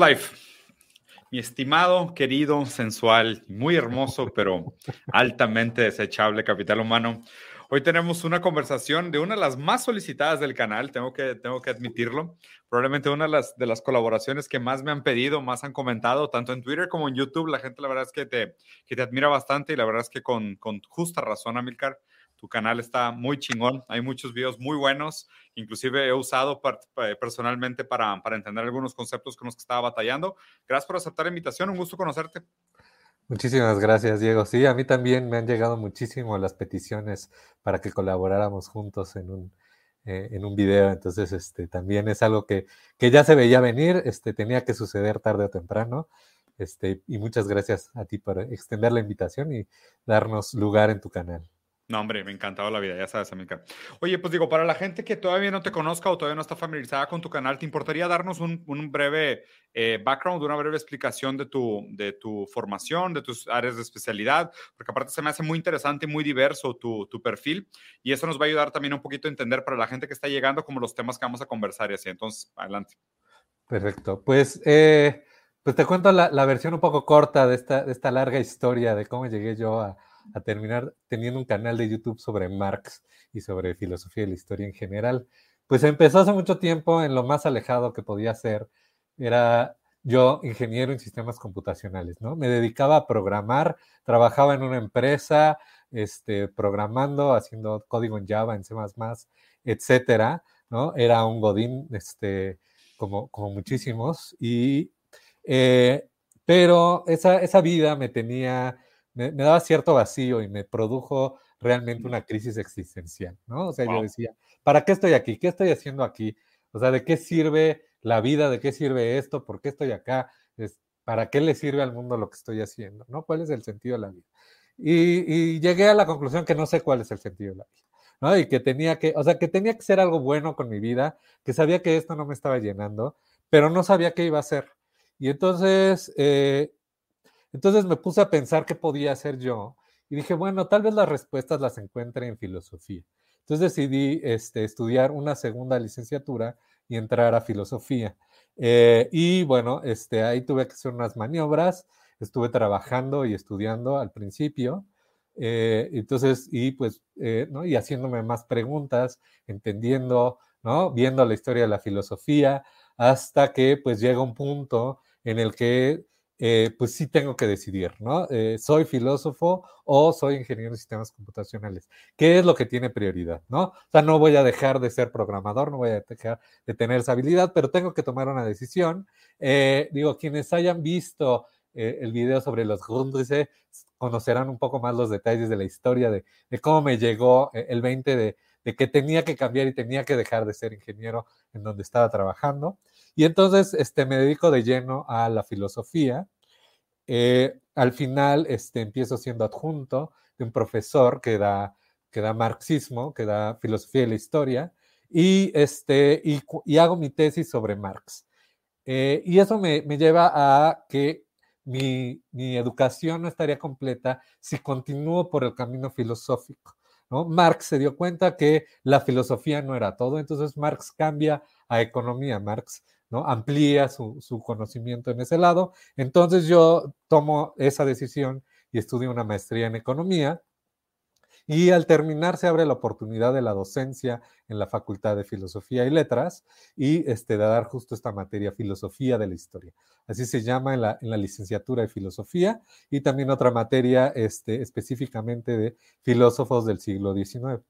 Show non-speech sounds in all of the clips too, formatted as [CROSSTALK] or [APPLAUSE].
Life, mi estimado, querido, sensual, muy hermoso, pero altamente desechable capital humano. Hoy tenemos una conversación de una de las más solicitadas del canal, tengo que, tengo que admitirlo. Probablemente una de las, de las colaboraciones que más me han pedido, más han comentado, tanto en Twitter como en YouTube. La gente, la verdad es que te, que te admira bastante y la verdad es que con, con justa razón, Amilcar. Tu canal está muy chingón, hay muchos videos muy buenos, inclusive he usado personalmente para, para entender algunos conceptos con los que estaba batallando. Gracias por aceptar la invitación, un gusto conocerte. Muchísimas gracias, Diego. Sí, a mí también me han llegado muchísimo las peticiones para que colaboráramos juntos en un, eh, en un video. Entonces, este, también es algo que, que, ya se veía venir, este, tenía que suceder tarde o temprano. Este, y muchas gracias a ti por extender la invitación y darnos lugar en tu canal. No, hombre, me encantaba la vida, ya sabes, Amilcar. Oye, pues digo, para la gente que todavía no te conozca o todavía no está familiarizada con tu canal, ¿te importaría darnos un, breve eh, background, una breve explicación de tu, de tu formación, de tus áreas de especialidad? Porque aparte se me hace muy interesante y muy diverso tu, tu, perfil y eso nos va a ayudar también un poquito a entender para la gente que está llegando como los temas que vamos a conversar y así. Entonces, adelante. Perfecto. Pues, eh, pues te cuento la, la, versión un poco corta de esta, de esta larga historia de cómo llegué yo a a terminar teniendo un canal de YouTube sobre Marx y sobre filosofía de la historia en general. Pues empezó hace mucho tiempo en lo más alejado que podía ser. Era yo ingeniero en sistemas computacionales, ¿no? Me dedicaba a programar, trabajaba en una empresa, este, programando, haciendo código en Java, en C++, etcétera, ¿no? Era un godín, este, como, como muchísimos, y, eh, pero esa, esa vida me tenía me, daba cierto vacío y me produjo realmente una crisis existencial, ¿no? O sea, yo decía, ¿para qué estoy aquí? ¿Qué estoy haciendo aquí? O sea, ¿de qué sirve la vida? ¿De qué sirve esto? ¿Por qué estoy acá? ¿Para qué le sirve al mundo lo que estoy haciendo? ¿No? ¿Cuál es el sentido de la vida? Y, llegué a la conclusión que no sé cuál es el sentido de la vida. ¿no? Y que tenía que, o sea, que tenía que ser algo bueno con mi vida, que sabía que esto no me estaba llenando, pero no sabía qué iba a hacer. Y entonces eh, entonces me puse a pensar qué podía hacer yo y dije, bueno, tal vez las respuestas las encuentre en filosofía. Entonces decidí este, estudiar una segunda licenciatura y entrar a filosofía. Eh, y bueno, este, ahí tuve que hacer unas maniobras, estuve trabajando y estudiando al principio. Eh, entonces, y pues, eh. Y haciéndome más preguntas, entendiendo. Viendo la historia de la filosofía, hasta que pues llega un punto en el que eh, pues sí tengo que decidir, ¿no? Eh, ¿Soy filósofo o soy ingeniero de sistemas computacionales? ¿Qué es lo que tiene prioridad, ¿no? O sea, no voy a dejar de ser programador, no voy a dejar de tener esa habilidad, pero tengo que tomar una decisión. Eh, digo, quienes hayan visto el video sobre los Grundrisse conocerán un poco más los detalles de la historia de, cómo me llegó el 20 de, de que tenía que cambiar y tenía que dejar de ser ingeniero en donde estaba trabajando. Y entonces este, me dedico de lleno a la filosofía. Eh, al final este, empiezo siendo adjunto de un profesor que da, que da marxismo, que da filosofía de la historia, y, este, y, hago mi tesis sobre Marx. Eh, y eso me, me, lleva a que mi, mi, educación no estaría completa si continúo por el camino filosófico. ¿no? Marx se dio cuenta que la filosofía no era todo, entonces Marx cambia a economía. Marx Amplía su, conocimiento en ese lado. Entonces yo tomo esa decisión y estudio una maestría en economía. Y al terminar se abre la oportunidad de la docencia en la Facultad de Filosofía y Letras y este, de dar justo esta materia, Filosofía de la Historia. Así se llama en la, licenciatura de Filosofía y también otra materia este, específicamente de filósofos del siglo XIX.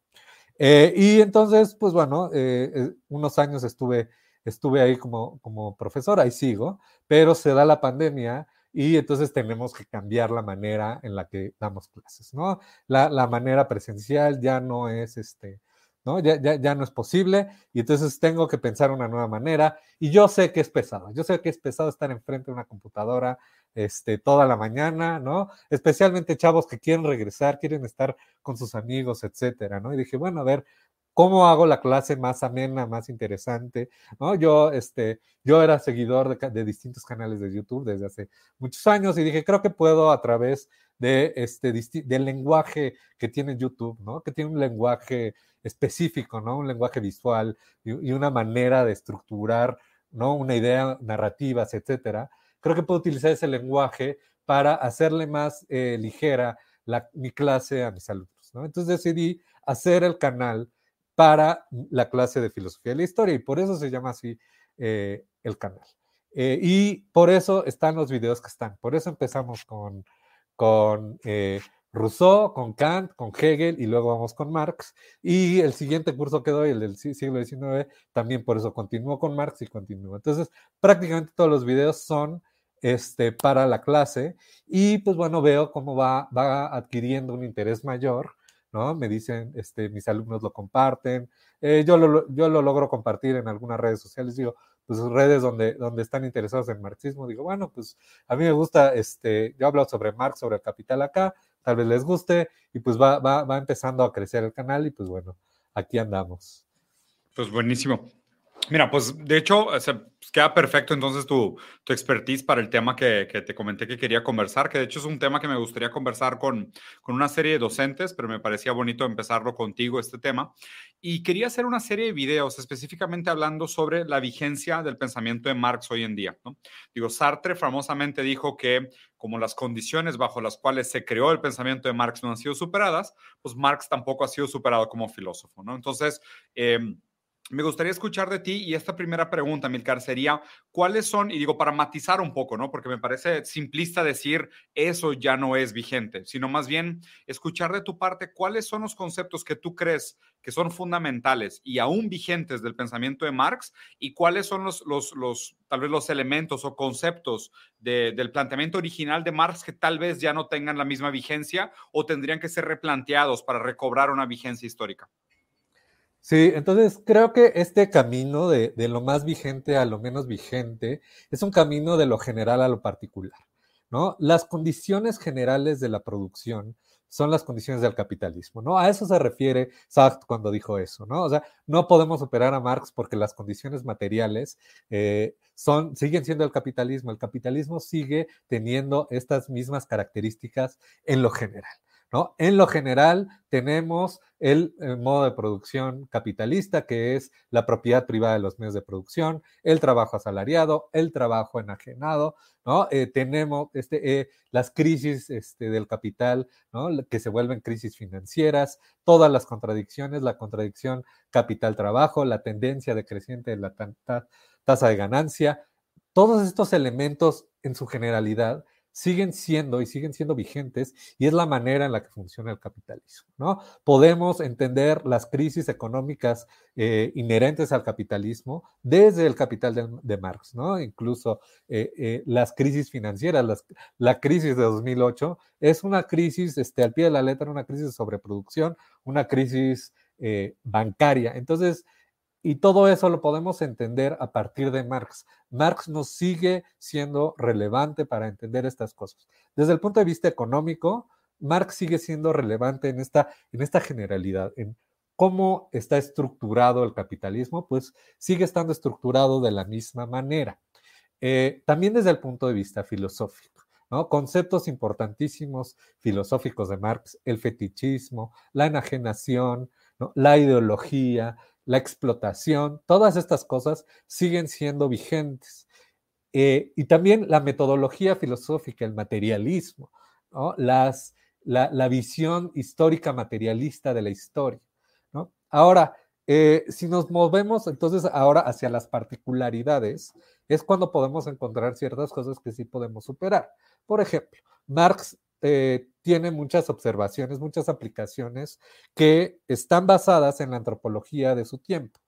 Eh, y entonces, pues bueno, eh, eh, unos años estuve estuve ahí como, como profesor, ahí sigo, pero se da la pandemia y entonces tenemos que cambiar la manera en la que damos clases, ¿no? La, la manera presencial ya no es este, ¿no? Ya, ya, ya, no es posible y entonces tengo que pensar una nueva manera y yo sé que es pesado, yo sé que es pesado estar enfrente de una computadora este, toda la mañana, ¿no? Especialmente chavos que quieren regresar, quieren estar con sus amigos, etcétera, ¿no? Y dije, bueno, a ver, ¿Cómo hago la clase más amena, más interesante? ¿No? Yo, este, yo era seguidor de, distintos canales de YouTube desde hace muchos años y dije, creo que puedo a través de este, del lenguaje que tiene YouTube, ¿no? Que tiene un lenguaje específico, ¿no? Un lenguaje visual y, una manera de estructurar ¿no? Una idea, narrativas, etcétera. Creo que puedo utilizar ese lenguaje para hacerle más eh, ligera la, mi clase a mis alumnos, ¿no? Entonces decidí hacer el canal para la clase de filosofía de la historia y por eso se llama así eh, el canal. Eh, y por eso están los videos que están. Por eso empezamos con, con Rousseau, con Kant, con Hegel y luego vamos con Marx. Y el siguiente curso que doy, el del siglo XIX, también por eso continúo con Marx y continúo. Entonces, prácticamente todos los videos son este, para la clase y pues bueno, veo cómo va, va adquiriendo un interés mayor, ¿no? Me dicen, este, mis alumnos lo comparten, eh, yo, lo, yo lo logro compartir en algunas redes sociales, digo, pues redes donde, donde están interesados en marxismo, digo, bueno, pues a mí me gusta, este, yo hablo sobre Marx, sobre el capital acá, tal vez les guste y pues va, va, va empezando a crecer el canal y pues bueno, aquí andamos. Pues buenísimo. Mira, pues de hecho, se pues, queda perfecto entonces tu, tu expertise para el tema que, que, te comenté que quería conversar, que de hecho es un tema que me gustaría conversar con, con una serie de docentes, pero me parecía bonito empezarlo contigo, este tema. Y quería hacer una serie de videos específicamente hablando sobre la vigencia del pensamiento de Marx hoy en día. ¿no? Digo, Sartre famosamente dijo que como las condiciones bajo las cuales se creó el pensamiento de Marx no han sido superadas, pues Marx tampoco ha sido superado como filósofo. ¿no? Entonces, eh, me gustaría escuchar de ti y esta primera pregunta, Milcar, sería, ¿cuáles son, y digo para matizar un poco, ¿no? Porque me parece simplista decir eso ya no es vigente, sino más bien escuchar de tu parte cuáles son los conceptos que tú crees que son fundamentales y aún vigentes del pensamiento de Marx y cuáles son los, los, los tal vez los elementos o conceptos del planteamiento original de Marx que tal vez ya no tengan la misma vigencia o tendrían que ser replanteados para recobrar una vigencia histórica. Sí, entonces creo que este camino de, lo más vigente a lo menos vigente es un camino de lo general a lo particular, ¿no? Las condiciones generales de la producción son las condiciones del capitalismo, ¿no? A eso se refiere Sartre cuando dijo eso, ¿no? O sea, no podemos operar a Marx porque las condiciones materiales eh, son, siguen siendo el capitalismo. El capitalismo sigue teniendo estas mismas características en lo general. En lo general, tenemos el, modo de producción capitalista, que es la propiedad privada de los medios de producción, el trabajo asalariado, el trabajo enajenado. Eh, tenemos este, eh, las crisis este, del capital. Que se vuelven crisis financieras, todas las contradicciones, la contradicción capital-trabajo, la tendencia decreciente de la tasa de ganancia, todos estos elementos en su generalidad siguen siendo y siguen siendo vigentes y es la manera en la que funciona el capitalismo. ¿no? Podemos entender las crisis económicas eh, inherentes al capitalismo desde el capital de, Marx, ¿no? incluso eh, eh, las crisis financieras, la crisis de 2008 es una crisis, este, al pie de la letra, una crisis de sobreproducción, una crisis bancaria. Entonces, y todo eso lo podemos entender a partir de Marx. Marx nos sigue siendo relevante para entender estas cosas. Desde el punto de vista económico, Marx sigue siendo relevante en esta, en esta generalidad, en cómo está estructurado el capitalismo, pues sigue estando estructurado de la misma manera. Eh, también desde el punto de vista filosófico. Conceptos importantísimos filosóficos de Marx, el fetichismo, la enajenación, la ideología, la explotación, todas estas cosas siguen siendo vigentes. Eh, y también la metodología filosófica, el materialismo, Las, la, visión histórica materialista de la historia. Ahora, eh, si nos movemos entonces ahora hacia las particularidades, es cuando podemos encontrar ciertas cosas que sí podemos superar. Por ejemplo, Marx eh, tiene muchas observaciones, muchas aplicaciones que están basadas en la antropología de su tiempo.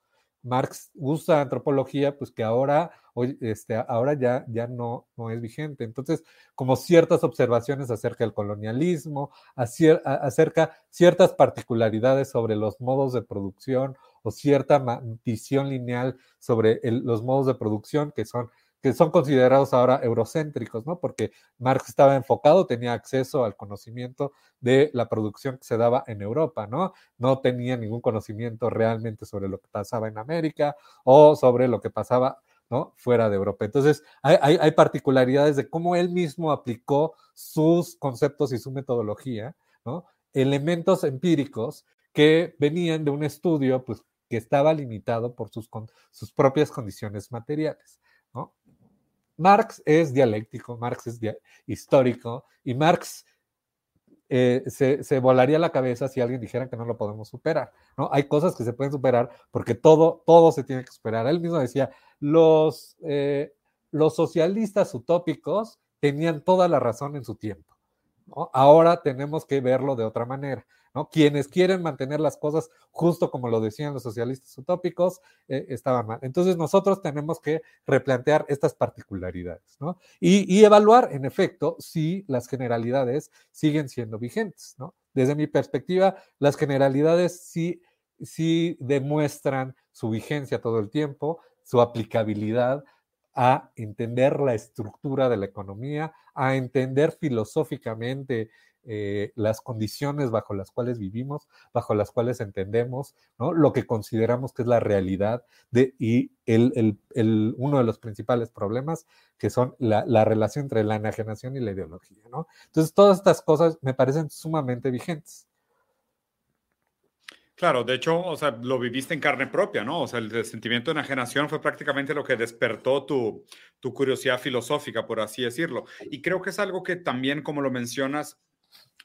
Marx usa antropología, pues que ahora, hoy, este, ahora ya, ya no, no es vigente. Entonces, como ciertas observaciones acerca del colonialismo, acerca ciertas particularidades sobre los modos de producción o cierta visión lineal sobre los modos de producción que son que son considerados ahora eurocéntricos, ¿no? Porque Marx estaba enfocado, tenía acceso al conocimiento de la producción que se daba en Europa, ¿no? No tenía ningún conocimiento realmente sobre lo que pasaba en América o sobre lo que pasaba, ¿no? Fuera de Europa. Entonces, hay, particularidades de cómo él mismo aplicó sus conceptos y su metodología, ¿no? Elementos empíricos que venían de un estudio, pues, que estaba limitado por sus propias condiciones materiales. Marx es dialéctico, Marx es histórico y Marx eh, se, volaría la cabeza si alguien dijera que no lo podemos superar. ¿no? Hay cosas que se pueden superar porque todo, todo se tiene que superar. Él mismo decía, los, eh, los socialistas utópicos tenían toda la razón en su tiempo. Ahora tenemos que verlo de otra manera. Quienes quieren mantener las cosas justo como lo decían los socialistas utópicos, eh, estaban mal. Entonces nosotros tenemos que replantear estas particularidades y, evaluar, en efecto, si las generalidades siguen siendo vigentes. Desde mi perspectiva, las generalidades sí, sí demuestran su vigencia todo el tiempo, su aplicabilidad, a entender la estructura de la economía, a entender filosóficamente eh, las condiciones bajo las cuales vivimos, bajo las cuales entendemos, ¿no? lo que consideramos que es la realidad de, y el, el, uno de los principales problemas que son la, la, relación entre la enajenación y la ideología. ¿no? Entonces, todas estas cosas me parecen sumamente vigentes. Claro, de hecho, o sea, lo viviste en carne propia, ¿no? O sea, el, sentimiento de enajenación fue prácticamente lo que despertó tu, tu curiosidad filosófica, por así decirlo. Y creo que es algo que también, como lo mencionas,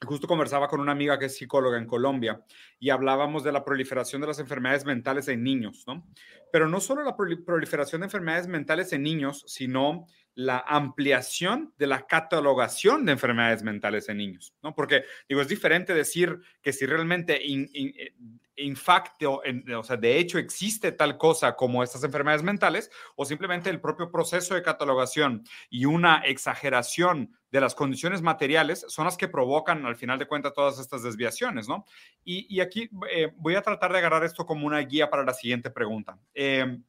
Justo conversaba con una amiga que es psicóloga en Colombia y hablábamos de la proliferación de las enfermedades mentales en niños, ¿no? Pero no solo la proliferación de enfermedades mentales en niños, sino la ampliación de la catalogación de enfermedades mentales en niños, ¿no? Porque, digo, es diferente decir que si realmente in, facto, o sea, de hecho existe tal cosa como estas enfermedades mentales, o simplemente el propio proceso de catalogación y una exageración de las condiciones materiales son las que provocan, al final de cuentas, todas estas desviaciones, ¿no? Y, aquí eh, voy a tratar de agarrar esto como una guía para la siguiente pregunta. Eh,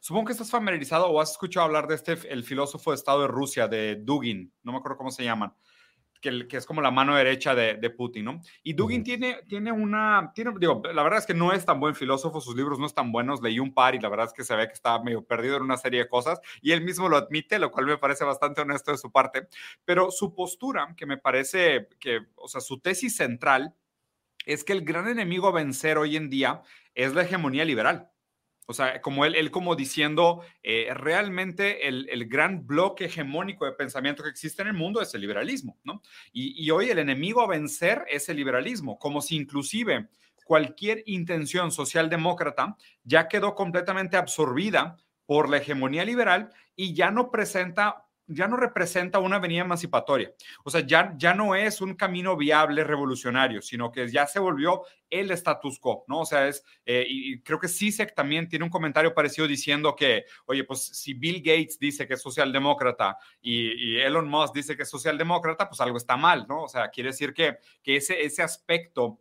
Supongo que estás familiarizado o has escuchado hablar de este, el filósofo de Estado de Rusia, de Dugin, no me acuerdo cómo se llaman, que, que es como la mano derecha de, de Putin, ¿no? Y Dugin tiene, tiene una, tiene, digo, la verdad es que no es tan buen filósofo, sus libros no están buenos, leí un par y la verdad es que se ve que estaba medio perdido en una serie de cosas y él mismo lo admite, lo cual me parece bastante honesto de su parte, pero su postura, que me parece que, o sea, su tesis central es que el gran enemigo a vencer hoy en día es la hegemonía liberal. O sea, como él, él como diciendo, eh, realmente el, el, gran bloque hegemónico de pensamiento que existe en el mundo es el liberalismo, ¿no? Y, y hoy el enemigo a vencer es el liberalismo, como si inclusive cualquier intención socialdemócrata ya quedó completamente absorbida por la hegemonía liberal y ya no presenta ya no representa una avenida emancipatoria. O sea, ya, ya no es un camino viable revolucionario, sino que ya se volvió el status quo, ¿no? O sea, es, eh, y creo que CISEC también tiene un comentario parecido diciendo que, oye, pues si Bill Gates dice que es socialdemócrata y, Elon Musk dice que es socialdemócrata, pues algo está mal, ¿no? O sea, quiere decir que, que ese, ese aspecto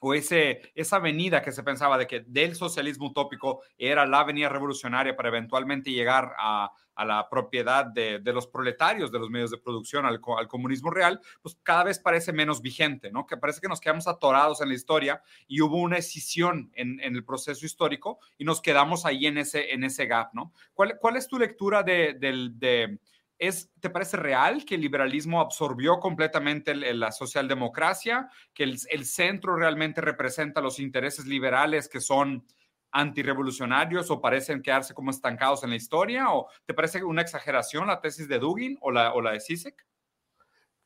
o ese, esa avenida que se pensaba de que del socialismo utópico era la avenida revolucionaria para eventualmente llegar a, a la propiedad de, de, los proletarios de los medios de producción, al, al, comunismo real, pues cada vez parece menos vigente, ¿no? Que parece que nos quedamos atorados en la historia y hubo una escisión en, en el proceso histórico y nos quedamos ahí en ese, en ese gap, ¿no? ¿Cuál, cuál es tu lectura de, de, de ¿Es, ¿Te parece real que el liberalismo absorbió completamente la socialdemocracia? ¿Que el, centro realmente representa los intereses liberales que son antirrevolucionarios o parecen quedarse como estancados en la historia? ¿O te parece una exageración la tesis de Dugin o la, o la de Sisek?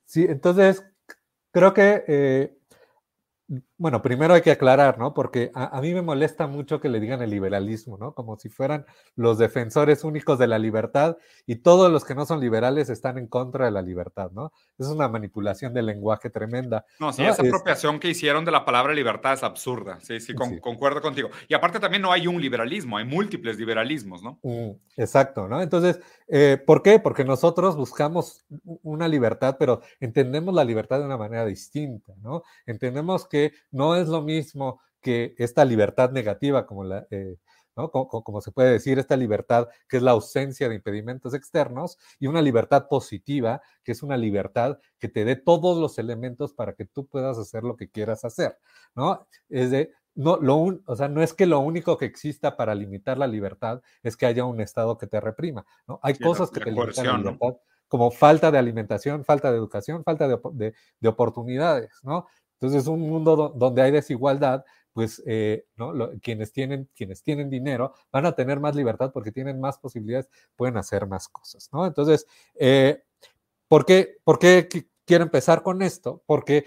Sí, entonces creo que eh, bueno, primero hay que aclarar, ¿no? Porque a, a, mí me molesta mucho que le digan el liberalismo, ¿no? Como si fueran los defensores únicos de la libertad y todos los que no son liberales están en contra de la libertad, ¿no? Es una manipulación del lenguaje tremenda. No, sí, ¿no? esa apropiación que hicieron de la palabra libertad es absurda, sí, sí, con, sí, concuerdo contigo. Y aparte también no hay un liberalismo, hay múltiples liberalismos, ¿no? Mm, exacto, ¿no? Entonces, eh, ¿por qué? Porque nosotros buscamos una libertad, pero entendemos la libertad de una manera distinta, ¿no? Entendemos que no es lo mismo que esta libertad negativa, como, la, eh, ¿no? como, como, se puede decir, esta libertad que es la ausencia de impedimentos externos, y una libertad positiva, que es una libertad que te dé todos los elementos para que tú puedas hacer lo que quieras hacer, ¿no? Es de, no, lo un, o sea, no es que lo único que exista para limitar la libertad es que haya un Estado que te reprima, ¿no? Hay sí, cosas que te limitan la libertad, ¿no? como falta de alimentación, falta de educación, falta de, de, de oportunidades, ¿no? Entonces, es un mundo donde hay desigualdad, pues eh, ¿no? quienes, tienen, quienes tienen dinero van a tener más libertad porque tienen más posibilidades, pueden hacer más cosas, ¿no? Entonces, eh, ¿por, qué, ¿por qué quiero empezar con esto? Porque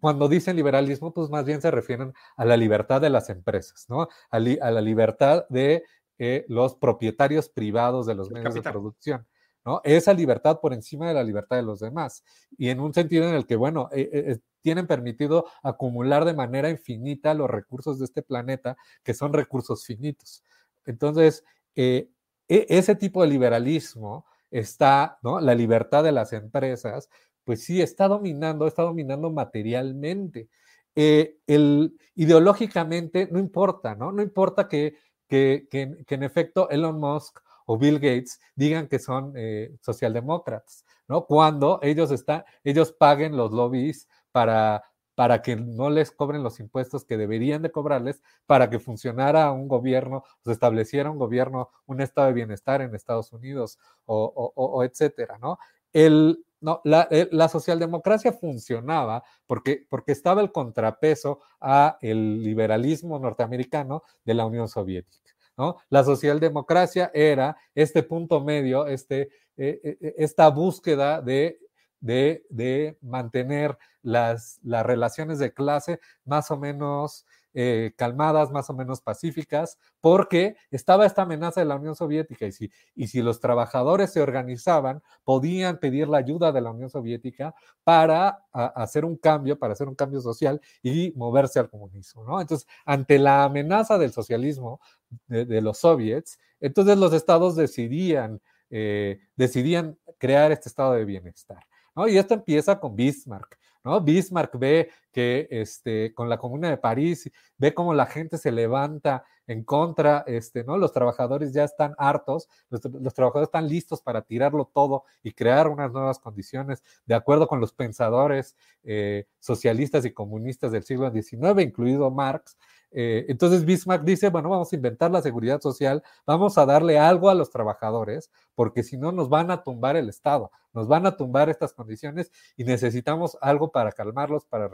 cuando dicen liberalismo, pues más bien se refieren a la libertad de las empresas, ¿no? A, la libertad de eh, los propietarios privados de los medios de producción. ¿No? Esa libertad por encima de la libertad de los demás. Y en un sentido en el que, bueno, eh, eh, tienen permitido acumular de manera infinita los recursos de este planeta, que son recursos finitos. Entonces, e, ese tipo de liberalismo está, ¿no? La libertad de las empresas pues sí, está dominando, está dominando materialmente. Eh, el, ideológicamente no importa, ¿no? No importa que, que, en efecto Elon Musk o Bill Gates digan que son eh, socialdemócratas, ¿no? Cuando ellos, están, ellos paguen los lobbies para, para que no les cobren los impuestos que deberían de cobrarles para que funcionara un gobierno, se estableciera un gobierno, un estado de bienestar en Estados Unidos o, o, etcétera, ¿no? El, no, eh, la, socialdemocracia funcionaba porque, porque estaba el contrapeso a el liberalismo norteamericano de la Unión Soviética. ¿No? La socialdemocracia era este punto medio, este, eh, eh, esta búsqueda de, de, de mantener las, las, relaciones de clase más o menos eh, calmadas, más o menos pacíficas, porque estaba esta amenaza de la Unión Soviética y si, y si los trabajadores se organizaban, podían pedir la ayuda de la Unión Soviética para hacer un cambio, para hacer un cambio social y moverse al comunismo. ¿no? Entonces, ante la amenaza del socialismo de, los soviets, entonces los estados decidían, eh, decidían crear este estado de bienestar. ¿no? Y esto empieza con Bismarck. ¿no? Bismarck ve que este, con la Comuna de París, ve cómo la gente se levanta en contra, este, ¿no? Los trabajadores ya están hartos, los, trabajadores están listos para tirarlo todo y crear unas nuevas condiciones, de acuerdo con los pensadores eh, socialistas y comunistas del siglo XIX, incluido Marx, eh, entonces Bismarck dice, bueno, vamos a inventar la seguridad social, vamos a darle algo a los trabajadores, porque si no nos van a tumbar el Estado, nos van a tumbar estas condiciones y necesitamos algo para calmarlos, para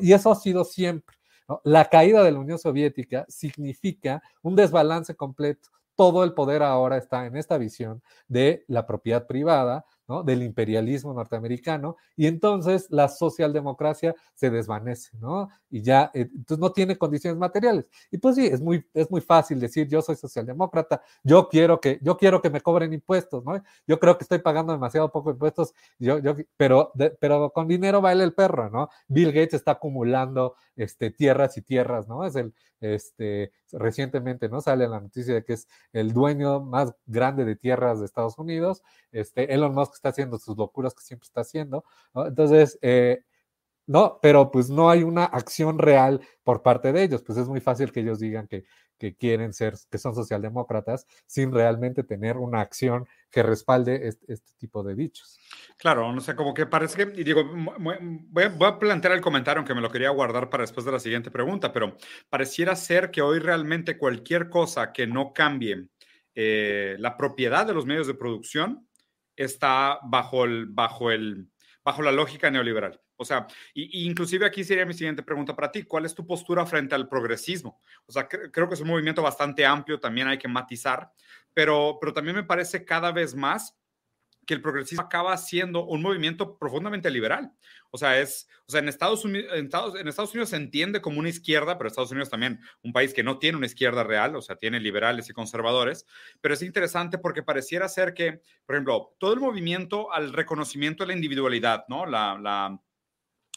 Y eso ha sido siempre. La caída de la Unión Soviética significa un desbalance completo. Todo el poder ahora está en esta visión de la propiedad privada, del imperialismo norteamericano, y entonces la socialdemocracia se desvanece, ¿no? Y ya, eh, entonces no tiene condiciones materiales. Y pues sí, es muy, es muy fácil decir, yo soy socialdemócrata, yo quiero que, yo quiero que me cobren impuestos, ¿no? Yo creo que estoy pagando demasiado poco impuestos, yo, yo, pero, pero con dinero baila el perro, ¿no? Bill Gates está acumulando este, tierras y tierras, ¿no? Es el, este, recientemente, ¿no? Sale la noticia de que es el dueño más grande de tierras de Estados Unidos, este, Elon Musk está haciendo sus locuras que siempre está haciendo, ¿no? Entonces, eh, no, pero pues no hay una acción real por parte de ellos, pues es muy fácil que ellos digan que, que quieren ser, que son socialdemócratas, sin realmente tener una acción que respalde este, este tipo de dichos. Claro, no sé, como que parece que, y digo, voy a, plantear el comentario, aunque me lo quería guardar para después de la siguiente pregunta, pero pareciera ser que hoy realmente cualquier cosa que no cambie eh, la propiedad de los medios de producción está bajo, el, bajo, el, bajo la lógica neoliberal. O sea, y, inclusive aquí sería mi siguiente pregunta para ti. ¿Cuál es tu postura frente al progresismo? O sea, creo que es un movimiento bastante amplio, también hay que matizar, pero, pero también me parece cada vez más que el progresismo acaba siendo un movimiento profundamente liberal. O sea, es, o sea, en Estados, Unidos, se entiende como una izquierda, pero Estados Unidos también un país que no tiene una izquierda real, o sea, tiene liberales y conservadores, pero es interesante porque pareciera ser que, por ejemplo, todo el movimiento al reconocimiento de la individualidad, ¿no? La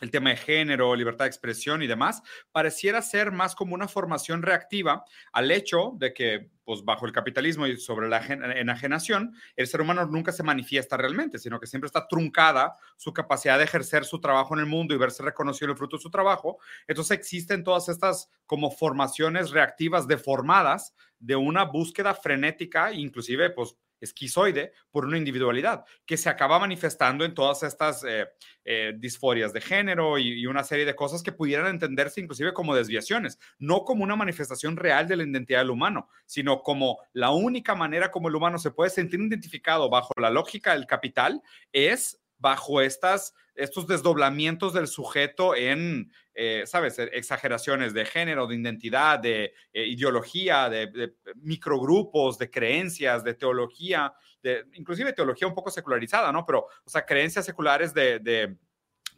el tema de género, libertad de expresión y demás, pareciera ser más como una formación reactiva al hecho de que, pues bajo el capitalismo y sobre la enajenación, el ser humano nunca se manifiesta realmente, sino que siempre está truncada su capacidad de ejercer su trabajo en el mundo y verse reconocido el fruto de su trabajo. Entonces existen todas estas como formaciones reactivas deformadas de una búsqueda frenética, inclusive, pues esquizoide por una individualidad que se acaba manifestando en todas estas eh, eh, disforias de género y, una serie de cosas que pudieran entenderse inclusive como desviaciones, no como una manifestación real de la identidad del humano, sino como la única manera como el humano se puede sentir identificado bajo la lógica del capital es bajo estas, estos desdoblamientos del sujeto en, eh, ¿sabes?, exageraciones de género, de identidad, de eh, ideología, de, microgrupos, de creencias, de teología, de, inclusive teología un poco secularizada, ¿no? Pero, o sea, creencias seculares de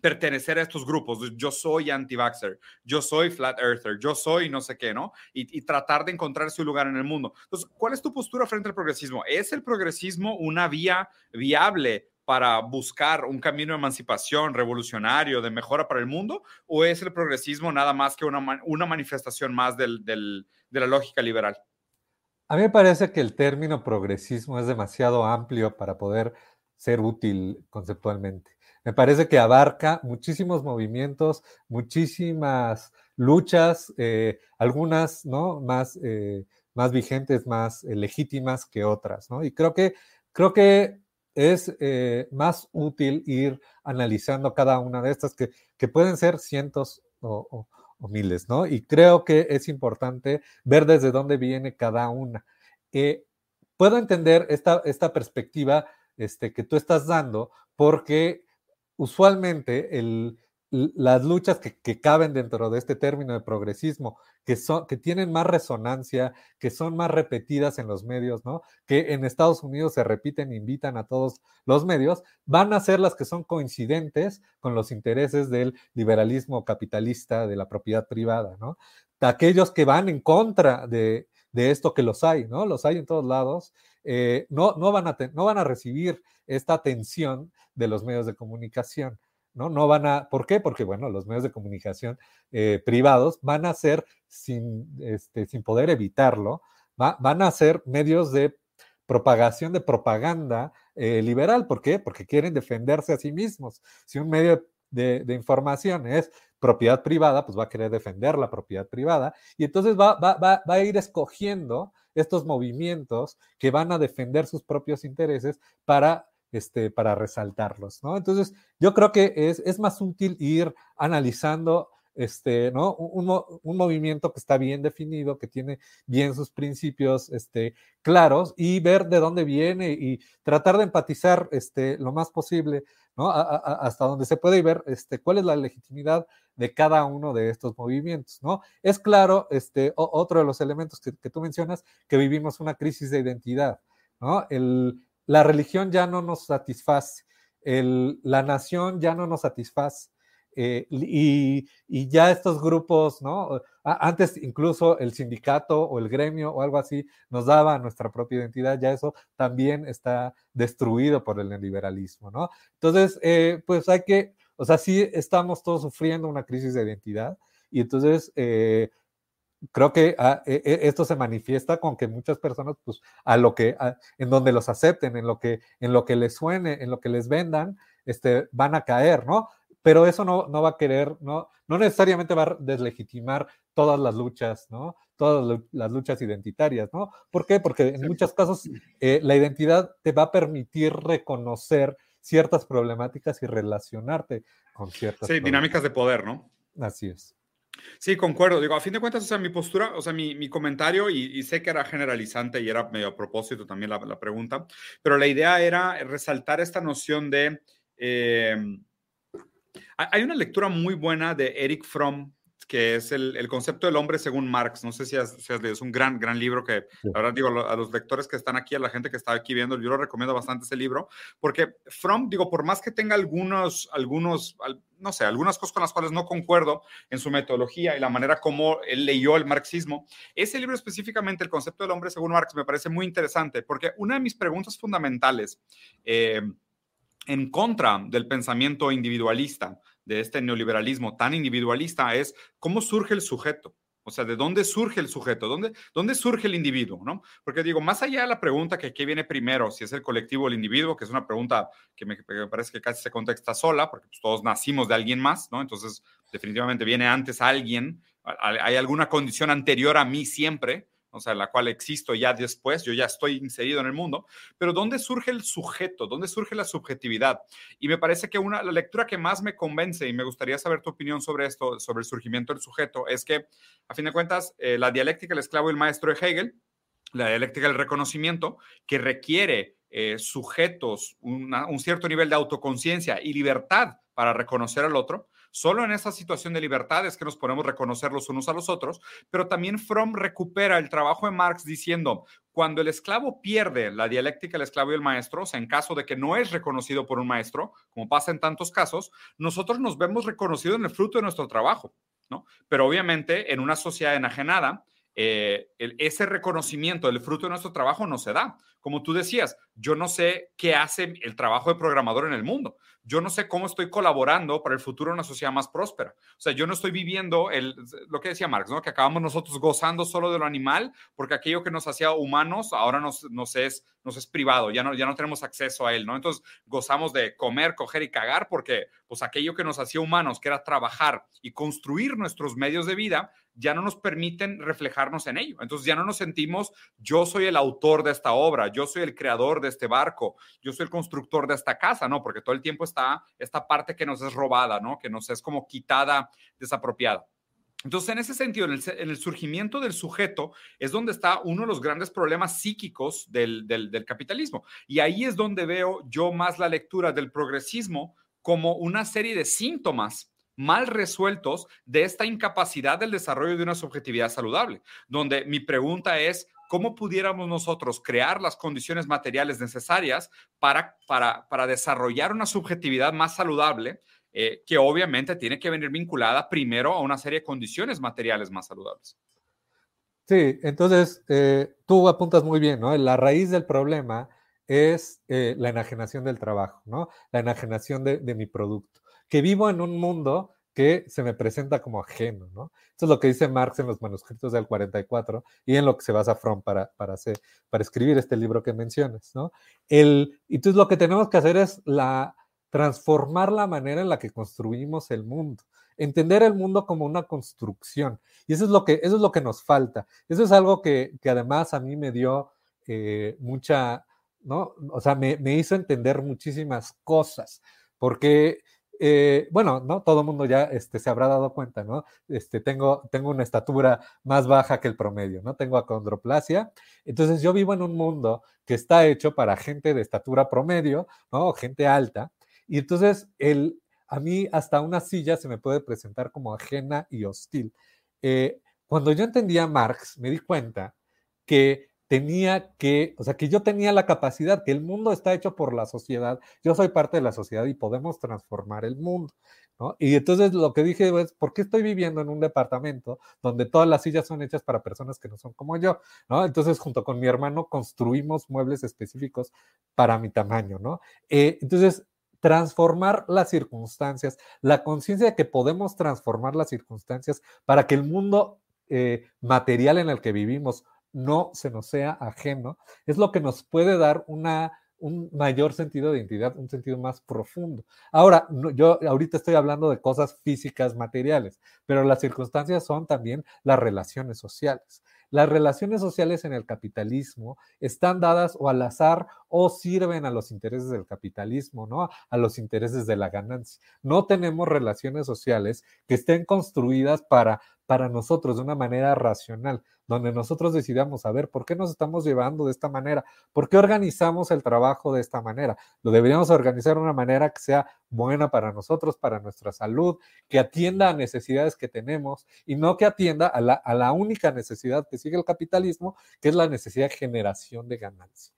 pertenecer a estos grupos. Yo soy anti-vaxxer, yo soy flat earther, yo soy no sé qué, ¿no? Y, tratar de encontrar su lugar en el mundo. Entonces, ¿cuál es tu postura frente al progresismo? ¿Es el progresismo una vía viable para buscar un camino de emancipación revolucionario, de mejora para el mundo? ¿O es el progresismo nada más que una, una manifestación más del, del, de la lógica liberal? A mí me parece que el término progresismo es demasiado amplio para poder ser útil conceptualmente. Me parece que abarca muchísimos movimientos, muchísimas luchas, eh, algunas ¿no? más, eh, más vigentes, más eh, legítimas que otras. ¿no? Y creo que, creo que es más útil ir analizando cada una de estas, que, que pueden ser cientos o, miles, ¿no? Y creo que es importante ver desde dónde viene cada una. puedo entender esta, esta perspectiva este, que tú estás dando porque usualmente el, las luchas que, caben dentro de este término de progresismo, que, son, que tienen más resonancia, que son más repetidas en los medios, ¿no? que en Estados Unidos se repiten, invitan a todos los medios, van a ser las que son coincidentes con los intereses del liberalismo capitalista, de la propiedad privada, ¿no? Aquellos que van en contra de, esto que los hay, ¿no? Los hay en todos lados, eh, no, no, van a no van a recibir esta atención de los medios de comunicación. ¿No? No van a, ¿por qué? Porque, bueno, los medios de comunicación eh, privados van a ser, sin, este, sin poder evitarlo, van a ser medios de propagación de propaganda eh, liberal. ¿Por qué? Porque quieren defenderse a sí mismos. Si un medio de, información es propiedad privada, pues va a querer defender la propiedad privada y entonces va, va, va, va a ir escogiendo estos movimientos que van a defender sus propios intereses para este, para resaltarlos, ¿no? Entonces, yo creo que es, más útil ir analizando este. Un, movimiento que está bien definido, que tiene bien sus principios este, claros y ver de dónde viene y tratar de empatizar este, lo más posible, ¿no? hasta donde se puede ver este, cuál es la legitimidad de cada uno de estos movimientos, ¿no? Es claro, este, otro de los elementos que, que tú mencionas, que vivimos una crisis de identidad, ¿no? El, la religión ya no nos satisface, la nación ya no nos satisface. Eh, y, ya estos grupos, ¿no? Antes incluso el sindicato o el gremio o algo así nos daba nuestra propia identidad, ya eso también está destruido por el neoliberalismo, ¿no? Entonces, eh, pues hay que, o sea, sí estamos todos sufriendo una crisis de identidad y entonces eh, creo que ah, e, e, esto se manifiesta con que muchas personas, pues, a lo que, en donde los acepten, en lo que, en lo que les suene, en lo que les vendan, este, van a caer, ¿no? Pero eso no, no va a querer, no, no necesariamente va a deslegitimar todas las luchas, ¿no? Todas las luchas identitarias, ¿no? ¿Por qué? Porque en muchos casos eh, la identidad te va a permitir reconocer ciertas problemáticas y relacionarte con ciertas. Sí, dinámicas de poder, ¿no? Así es. Sí, concuerdo. Digo, a fin de cuentas, o sea, mi postura, o sea, mi, mi comentario, y, sé que era generalizante y era medio a propósito también la, la pregunta, pero la idea era resaltar esta noción de... Eh, hay una lectura muy buena de Eric Fromm que es el, concepto del hombre según Marx. No sé si has, leído, es un gran, gran libro que, la verdad, digo, a los lectores que están aquí, a la gente que está aquí viendo, yo lo recomiendo bastante ese libro, porque Fromm, digo, por más que tenga algunos, algunos, no sé, algunas cosas con las cuales no concuerdo en su metodología y la manera como él leyó el marxismo, ese libro específicamente, el concepto del hombre según Marx, me parece muy interesante, porque una de mis preguntas fundamentales eh, en contra del pensamiento individualista, de este neoliberalismo tan individualista es cómo surge el sujeto. O sea, ¿de dónde surge el sujeto? ¿Dónde, ¿Dónde surge el individuo? ¿no? Porque digo, más allá de la pregunta que qué viene primero, si es el colectivo o el individuo, que es una pregunta que me, parece que casi se contexta sola, porque pues, todos nacimos de alguien más, ¿no? Entonces, definitivamente viene antes alguien, hay alguna condición anterior a mí siempre, o sea, la cual existo ya después, yo ya estoy inserido en el mundo, pero ¿dónde surge el sujeto? ¿Dónde surge la subjetividad? Y me parece que una, la lectura que más me convence, y me gustaría saber tu opinión sobre esto, sobre el surgimiento del sujeto, es que, a fin de cuentas, eh, la dialéctica del esclavo y el maestro de Hegel, la dialéctica del reconocimiento, que requiere eh, sujetos un cierto nivel de autoconciencia y libertad para reconocer al otro, Solo en esa situación de libertad es que nos podemos reconocer los unos a los otros, pero también Fromm recupera el trabajo de Marx diciendo, cuando el esclavo pierde la dialéctica del esclavo y el maestro, o sea, en caso de que no es reconocido por un maestro, como pasa en tantos casos, nosotros nos vemos reconocidos en el fruto de nuestro trabajo, ¿no? Pero obviamente en una sociedad enajenada, eh, ese reconocimiento del fruto de nuestro trabajo no se da. Como tú decías, yo no sé qué hace el trabajo de programador en el mundo. Yo no sé cómo estoy colaborando para el futuro de una sociedad más próspera. O sea, yo no estoy viviendo el, lo que decía Marx, ¿no? Que acabamos nosotros gozando solo de lo animal, porque aquello que nos hacía humanos ahora nos, nos, es, nos es privado, ya no, ya no tenemos acceso a él, ¿no? Entonces gozamos de comer, coger y cagar, porque pues aquello que nos hacía humanos, que era trabajar y construir nuestros medios de vida, ya no nos permiten reflejarnos en ello. Entonces ya no nos sentimos, yo soy el autor de esta obra, yo soy el creador de este barco, yo soy el constructor de esta casa, ¿no? Porque todo el tiempo está esta parte que nos es robada, ¿no? Que nos es como quitada, desapropiada. Entonces, en ese sentido, en el, surgimiento del sujeto es donde está uno de los grandes problemas psíquicos del, capitalismo. Y ahí es donde veo yo más la lectura del progresismo como una serie de síntomas mal resueltos de esta incapacidad del desarrollo de una subjetividad saludable, donde mi pregunta es, ¿cómo pudiéramos nosotros crear las condiciones materiales necesarias para, para, para desarrollar una subjetividad más saludable? Eh, que obviamente tiene que venir vinculada primero a una serie de condiciones materiales más saludables. Sí, entonces eh, tú apuntas muy bien, ¿no? La raíz del problema es eh, la enajenación del trabajo, ¿no? La enajenación de, de mi producto que vivo en un mundo que se me presenta como ajeno, ¿no? Eso es lo que dice Marx en los manuscritos del 44 y en lo que se basa Fromm para, para, hacer, para escribir este libro que mencionas, ¿no? El, y entonces lo que tenemos que hacer es la, transformar la manera en la que construimos el mundo, entender el mundo como una construcción. Y eso es lo que, eso es lo que nos falta. Eso es algo que, que además a mí me dio eh, mucha, ¿no? O sea, me, me hizo entender muchísimas cosas, porque eh, bueno, ¿no? Todo mundo ya este, se habrá dado cuenta, ¿no? Este, tengo, tengo una estatura más baja que el promedio, ¿no? Tengo acondroplasia. Entonces yo vivo en un mundo que está hecho para gente de estatura promedio, ¿no? Gente alta. Y entonces el, a mí hasta una silla se me puede presentar como ajena y hostil. Eh, cuando yo entendía Marx, me di cuenta que tenía que, o sea, que yo tenía la capacidad, que el mundo está hecho por la sociedad, yo soy parte de la sociedad y podemos transformar el mundo, ¿no? Y entonces lo que dije es, ¿por qué estoy viviendo en un departamento donde todas las sillas son hechas para personas que no son como yo, ¿no? Entonces, junto con mi hermano, construimos muebles específicos para mi tamaño, ¿no? Eh, entonces, transformar las circunstancias, la conciencia de que podemos transformar las circunstancias para que el mundo eh, material en el que vivimos no se nos sea ajeno, es lo que nos puede dar una, un mayor sentido de identidad, un sentido más profundo. Ahora, yo ahorita estoy hablando de cosas físicas, materiales, pero las circunstancias son también las relaciones sociales. Las relaciones sociales en el capitalismo están dadas o al azar o sirven a los intereses del capitalismo, ¿no? A los intereses de la ganancia. No tenemos relaciones sociales que estén construidas para para nosotros de una manera racional, donde nosotros decidamos saber por qué nos estamos llevando de esta manera, por qué organizamos el trabajo de esta manera. Lo deberíamos organizar de una manera que sea buena para nosotros, para nuestra salud, que atienda a necesidades que tenemos y no que atienda a la, única necesidad que sigue el capitalismo, que es la necesidad de generación de ganancia.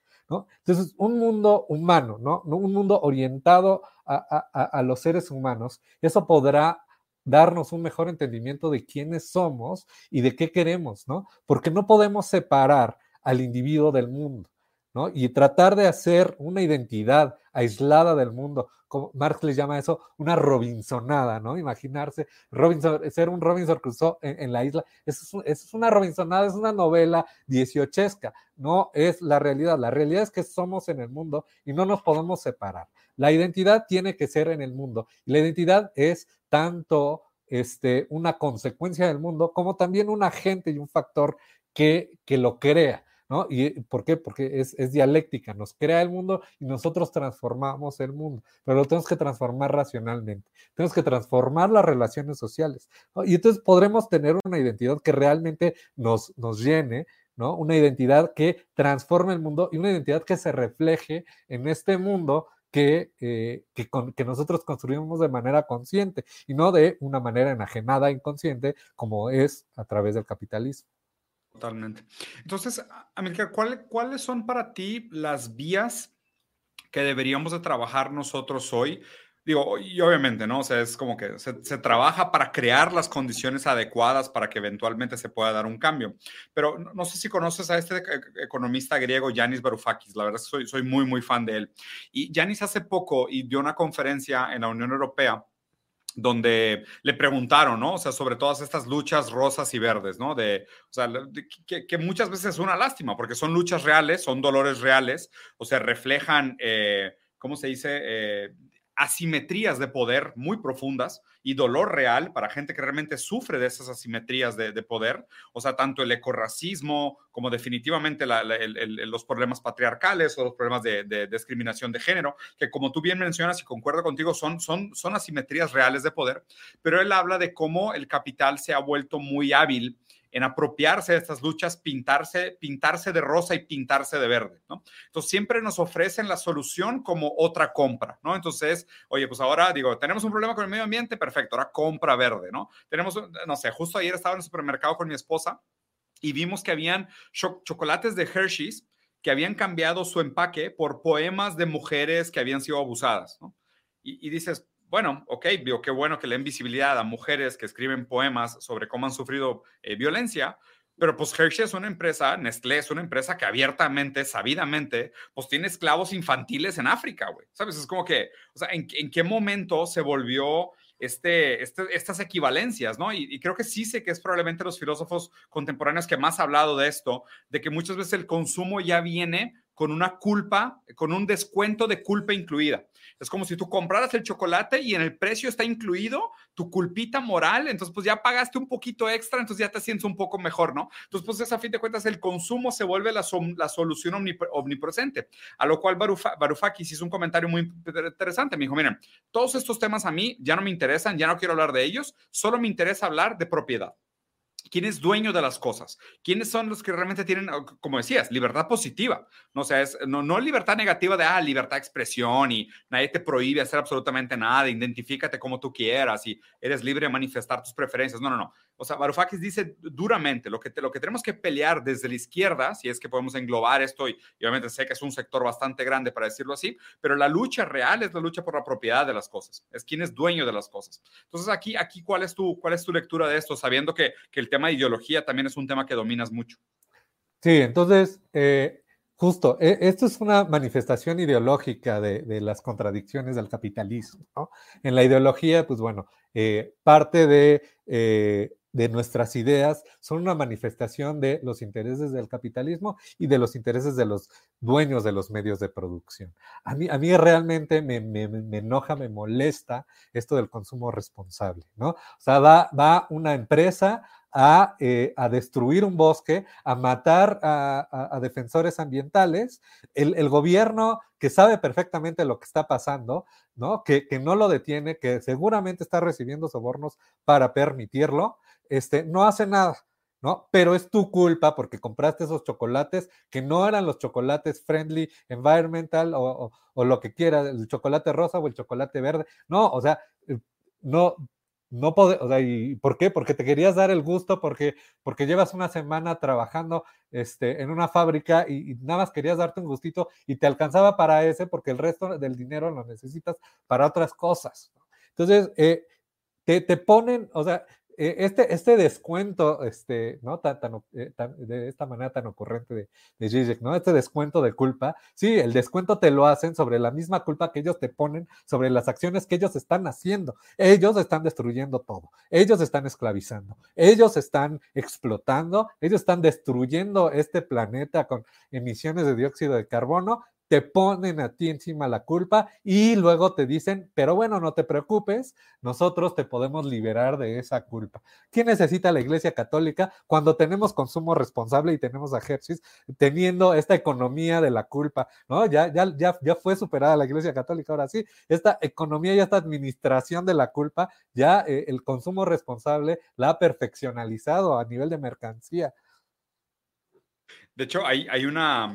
Entonces, un mundo humano, ¿no? Un mundo orientado a, a, los seres humanos, eso podrá darnos un mejor entendimiento de quiénes somos y de qué queremos, ¿no? Porque no podemos separar al individuo del mundo, ¿no? Y tratar de hacer una identidad aislada del mundo, como Marx le llama eso, una Robinsonada, ¿no? Imaginarse, Robinson, ser un Robinson Crusoe en, la isla, eso es, es, una Robinsonada, es una novela dieciochesca, no es la realidad. La realidad es que somos en el mundo y no nos podemos separar. La identidad tiene que ser en el mundo y la identidad es tanto este, una consecuencia del mundo como también un agente y un factor que, que lo crea. ¿No? ¿Y por qué? Porque es, dialéctica, nos crea el mundo y nosotros transformamos el mundo, pero lo tenemos que transformar racionalmente, tenemos que transformar las relaciones sociales, y entonces podremos tener una identidad que realmente nos, nos llene, ¿no? Una identidad que transforme el mundo y una identidad que se refleje en este mundo que, eh, que, nosotros construimos de manera consciente y no de una manera enajenada, inconsciente, como es a través del capitalismo. Totalmente. Entonces, América, ¿cuáles son para ti las vías que deberíamos de trabajar nosotros hoy digo, y obviamente, ¿no? O sea, es como que se, trabaja para crear las condiciones adecuadas para que eventualmente se pueda dar un cambio. Pero no, sé si conoces a este economista griego, Yanis Varoufakis, la verdad es que soy, soy muy, muy fan de él. Y Yanis hace poco y dio una conferencia en la Unión Europea donde le preguntaron, ¿no? O sea, sobre todas estas luchas rosas y verdes, ¿no? De, o sea, que, muchas veces es una lástima, porque son luchas reales, son dolores reales, o sea, reflejan, eh, ¿cómo se dice? Eh, asimetrías de poder muy profundas y dolor real para gente que realmente sufre de esas asimetrías de, poder, o sea, tanto el ecorracismo como definitivamente los problemas patriarcales o los problemas de, discriminación de género, que como tú bien mencionas y concuerdo contigo, son, son, son asimetrías reales de poder, pero él habla de cómo el capital se ha vuelto muy hábil en apropiarse de estas luchas, pintarse, pintarse de rosa y pintarse de verde, ¿no? Entonces siempre nos ofrecen la solución como otra compra, ¿no? Entonces, oye, pues ahora digo, tenemos un problema con el medio ambiente, perfecto, ahora compra verde, ¿no? Tenemos, no sé, justo ayer estaba en el supermercado con mi esposa y vimos que habían chocolates de Hershey's que habían cambiado su empaque por poemas de mujeres que habían sido abusadas, ¿no? Y, y dices, bueno, ok, vio qué bueno que le den visibilidad a mujeres que escriben poemas sobre cómo han sufrido eh, violencia, pero pues Hershey es una empresa, Nestlé es una empresa que abiertamente, sabidamente, pues tiene esclavos infantiles en África, güey. ¿Sabes? Es como que, o sea, ¿en, qué momento se volvió este, este, estas equivalencias, ¿no? Y, y, creo que sí sé que es probablemente los filósofos contemporáneos que más ha hablado de esto, de que muchas veces el consumo ya viene con una culpa, con un descuento de culpa incluida. Es como si tú compraras el chocolate y en el precio está incluido tu culpita moral, entonces pues ya pagaste un poquito extra, entonces ya te sientes un poco mejor, ¿no? Entonces pues a fin de cuentas el consumo se vuelve la, solución omnipresente, a lo cual Varoufakis hizo un comentario muy interesante, me dijo, miren, todos estos temas a mí ya no me interesan, ya no quiero hablar de ellos, solo me interesa hablar de propiedad quién es dueño de las cosas, quiénes son los que realmente tienen, como decías, libertad positiva, no, o sea, es, no, no libertad negativa de, ah, libertad de expresión y nadie te prohíbe hacer absolutamente nada, identifícate como tú quieras y eres libre de manifestar tus preferencias, no, no, no, o sea, Varoufakis dice duramente, lo que, lo que tenemos que pelear desde la izquierda, si es que podemos englobar esto, y, y obviamente sé que es un sector bastante grande para decirlo así, pero la lucha real es la lucha por la propiedad de las cosas, es quién es dueño de las cosas. Entonces, aquí, aquí ¿cuál, es tu, ¿cuál es tu lectura de esto, sabiendo que, que el tema de ideología también es un tema que dominas mucho. Sí, entonces, eh, justo, e, esto es una manifestación ideológica de, las contradicciones del capitalismo. En la ideología, pues bueno, eh, parte de, eh, de, nuestras ideas son una manifestación de los intereses del capitalismo y de los intereses de los dueños de los medios de producción. A mí, a mí realmente me, me, me enoja, me molesta esto del consumo responsable, ¿no? O sea, va, va una empresa eh, a, destruir un bosque, a matar a, defensores ambientales, el, gobierno que sabe perfectamente lo que está pasando, ¿no? Que, no lo detiene, que seguramente está recibiendo sobornos para permitirlo, este, no hace nada. ¿no? Pero es tu culpa porque compraste esos chocolates que no eran los chocolates friendly, environmental o, o, lo que quiera, el chocolate rosa o el chocolate verde. No, o sea, eh, no, no puede, o sea, ¿y por qué? Porque te querías dar el gusto, porque, porque llevas una semana trabajando este, en una fábrica y, nada más querías darte un gustito y te alcanzaba para ese porque el resto del dinero lo necesitas para otras cosas. Entonces, eh, te, te, ponen, o sea, este, este descuento, este, ¿no? Tan, eh, de esta manera tan ocurrente de, de Zizek, ¿no? Este descuento de culpa, sí, el descuento te lo hacen sobre la misma culpa que ellos te ponen sobre las acciones que ellos están haciendo. Ellos están destruyendo todo, ellos están esclavizando, ellos están explotando, ellos están destruyendo este planeta con emisiones de dióxido de carbono te ponen a ti encima la culpa y luego te dicen, pero bueno, no te preocupes, nosotros te podemos liberar de esa culpa. ¿Quién necesita la Iglesia Católica cuando tenemos consumo responsable y tenemos a teniendo esta economía de la culpa? ¿No? Ya, ya, ya, ya fue superada la Iglesia Católica, ahora sí, esta economía y esta administración de la culpa, ya eh, el consumo responsable la ha perfeccionalizado a nivel de mercancía. De hecho, hay, hay una,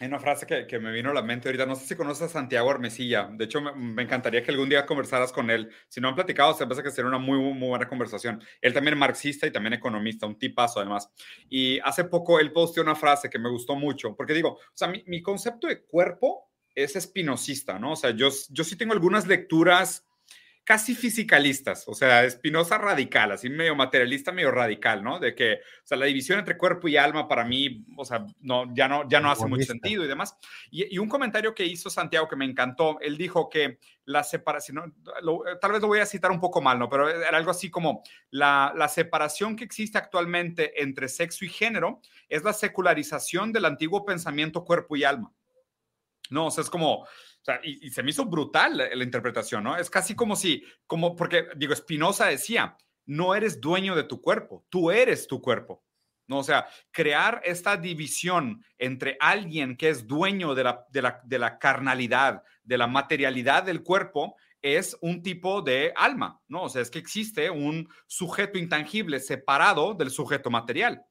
hay una frase que, que, me vino a la mente ahorita. No sé si conoces a Santiago Armesilla. De hecho, me, encantaría que algún día conversaras con él. Si no han platicado, se me que sería una muy, muy buena conversación. Él también es marxista y también economista, un tipazo además. Y hace poco él posteó una frase que me gustó mucho, porque digo, o sea, mi, mi concepto de cuerpo es espinosista, ¿no? O sea, yo, yo sí tengo algunas lecturas casi fisicalistas, o sea, Espinosa radical, así medio materialista, medio radical, ¿no? De que, o sea, la división entre cuerpo y alma para mí, o sea, no, ya no, ya no hace mucho sentido y demás. Y, un comentario que hizo Santiago que me encantó, él dijo que la separación, tal vez lo voy a citar un poco mal, ¿no? Pero era algo así como la, la separación que existe actualmente entre sexo y género es la secularización del antiguo pensamiento cuerpo y alma. No, o sea, es como, y, se me hizo brutal la, interpretación, ¿no? Es casi como si, como, porque, digo, Spinoza decía, no eres dueño de tu cuerpo, tú eres tu cuerpo. ¿no? O sea, crear esta división entre alguien que es dueño de la, de la, de la carnalidad, de la materialidad del cuerpo, es un tipo de alma, ¿no? O sea, es que existe un sujeto intangible separado del sujeto material.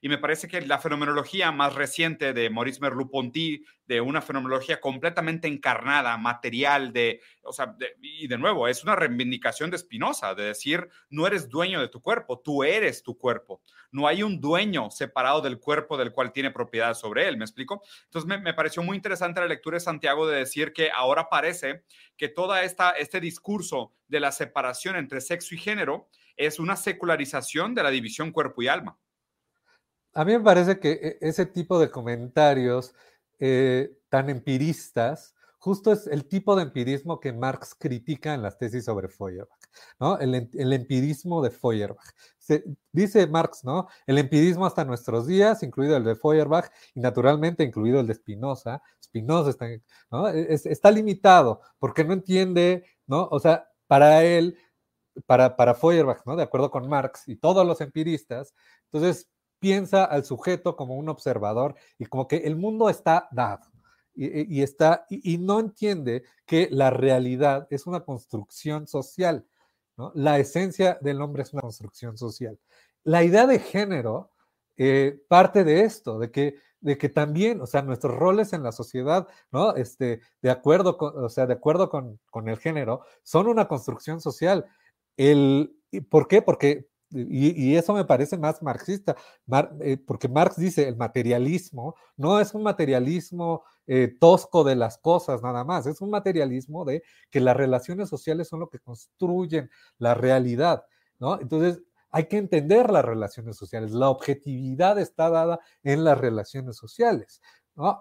Y me parece que la fenomenología más reciente de Maurice Merleau-Ponty, de una fenomenología completamente encarnada, material, de, o sea, y de nuevo, es una reivindicación de Spinoza, de decir, no eres dueño de tu cuerpo, tú eres tu cuerpo. No hay un dueño separado del cuerpo del cual tiene propiedad sobre él, ¿me explico? Entonces me, me pareció muy interesante la lectura de Santiago de decir que ahora parece que esta, este discurso de la separación entre sexo y género es una secularización de la división cuerpo y alma a mí me parece que e, ese tipo de comentarios eh, tan empiristas, justo es el tipo de empirismo que Marx critica en las tesis sobre Feuerbach, ¿no? El, empirismo de Feuerbach. dice Marx, ¿no? El empirismo hasta nuestros días, incluido el de Feuerbach y naturalmente incluido el de Spinoza. Spinoza está, ¿no? E, está limitado porque no entiende, ¿no? O sea, para él, para, para Feuerbach, ¿no? De acuerdo con Marx y todos los empiristas, entonces piensa al sujeto como un observador y como que el mundo está dado. Y, está, y, no entiende que la realidad es una construcción social. La esencia del hombre es una construcción social. La idea de género eh, parte de esto, de que, de que también, o sea, nuestros roles en la sociedad, ¿no? Este, de acuerdo con, o sea, de acuerdo con, con el género, son una construcción social. El, ¿Por qué? Porque y, eso me parece más marxista, eh, porque Marx dice el materialismo no es un materialismo eh, tosco de las cosas nada más, es un materialismo de que las relaciones sociales son lo que construyen la realidad, ¿no? Entonces, hay que entender las relaciones sociales, la objetividad está dada en las relaciones sociales.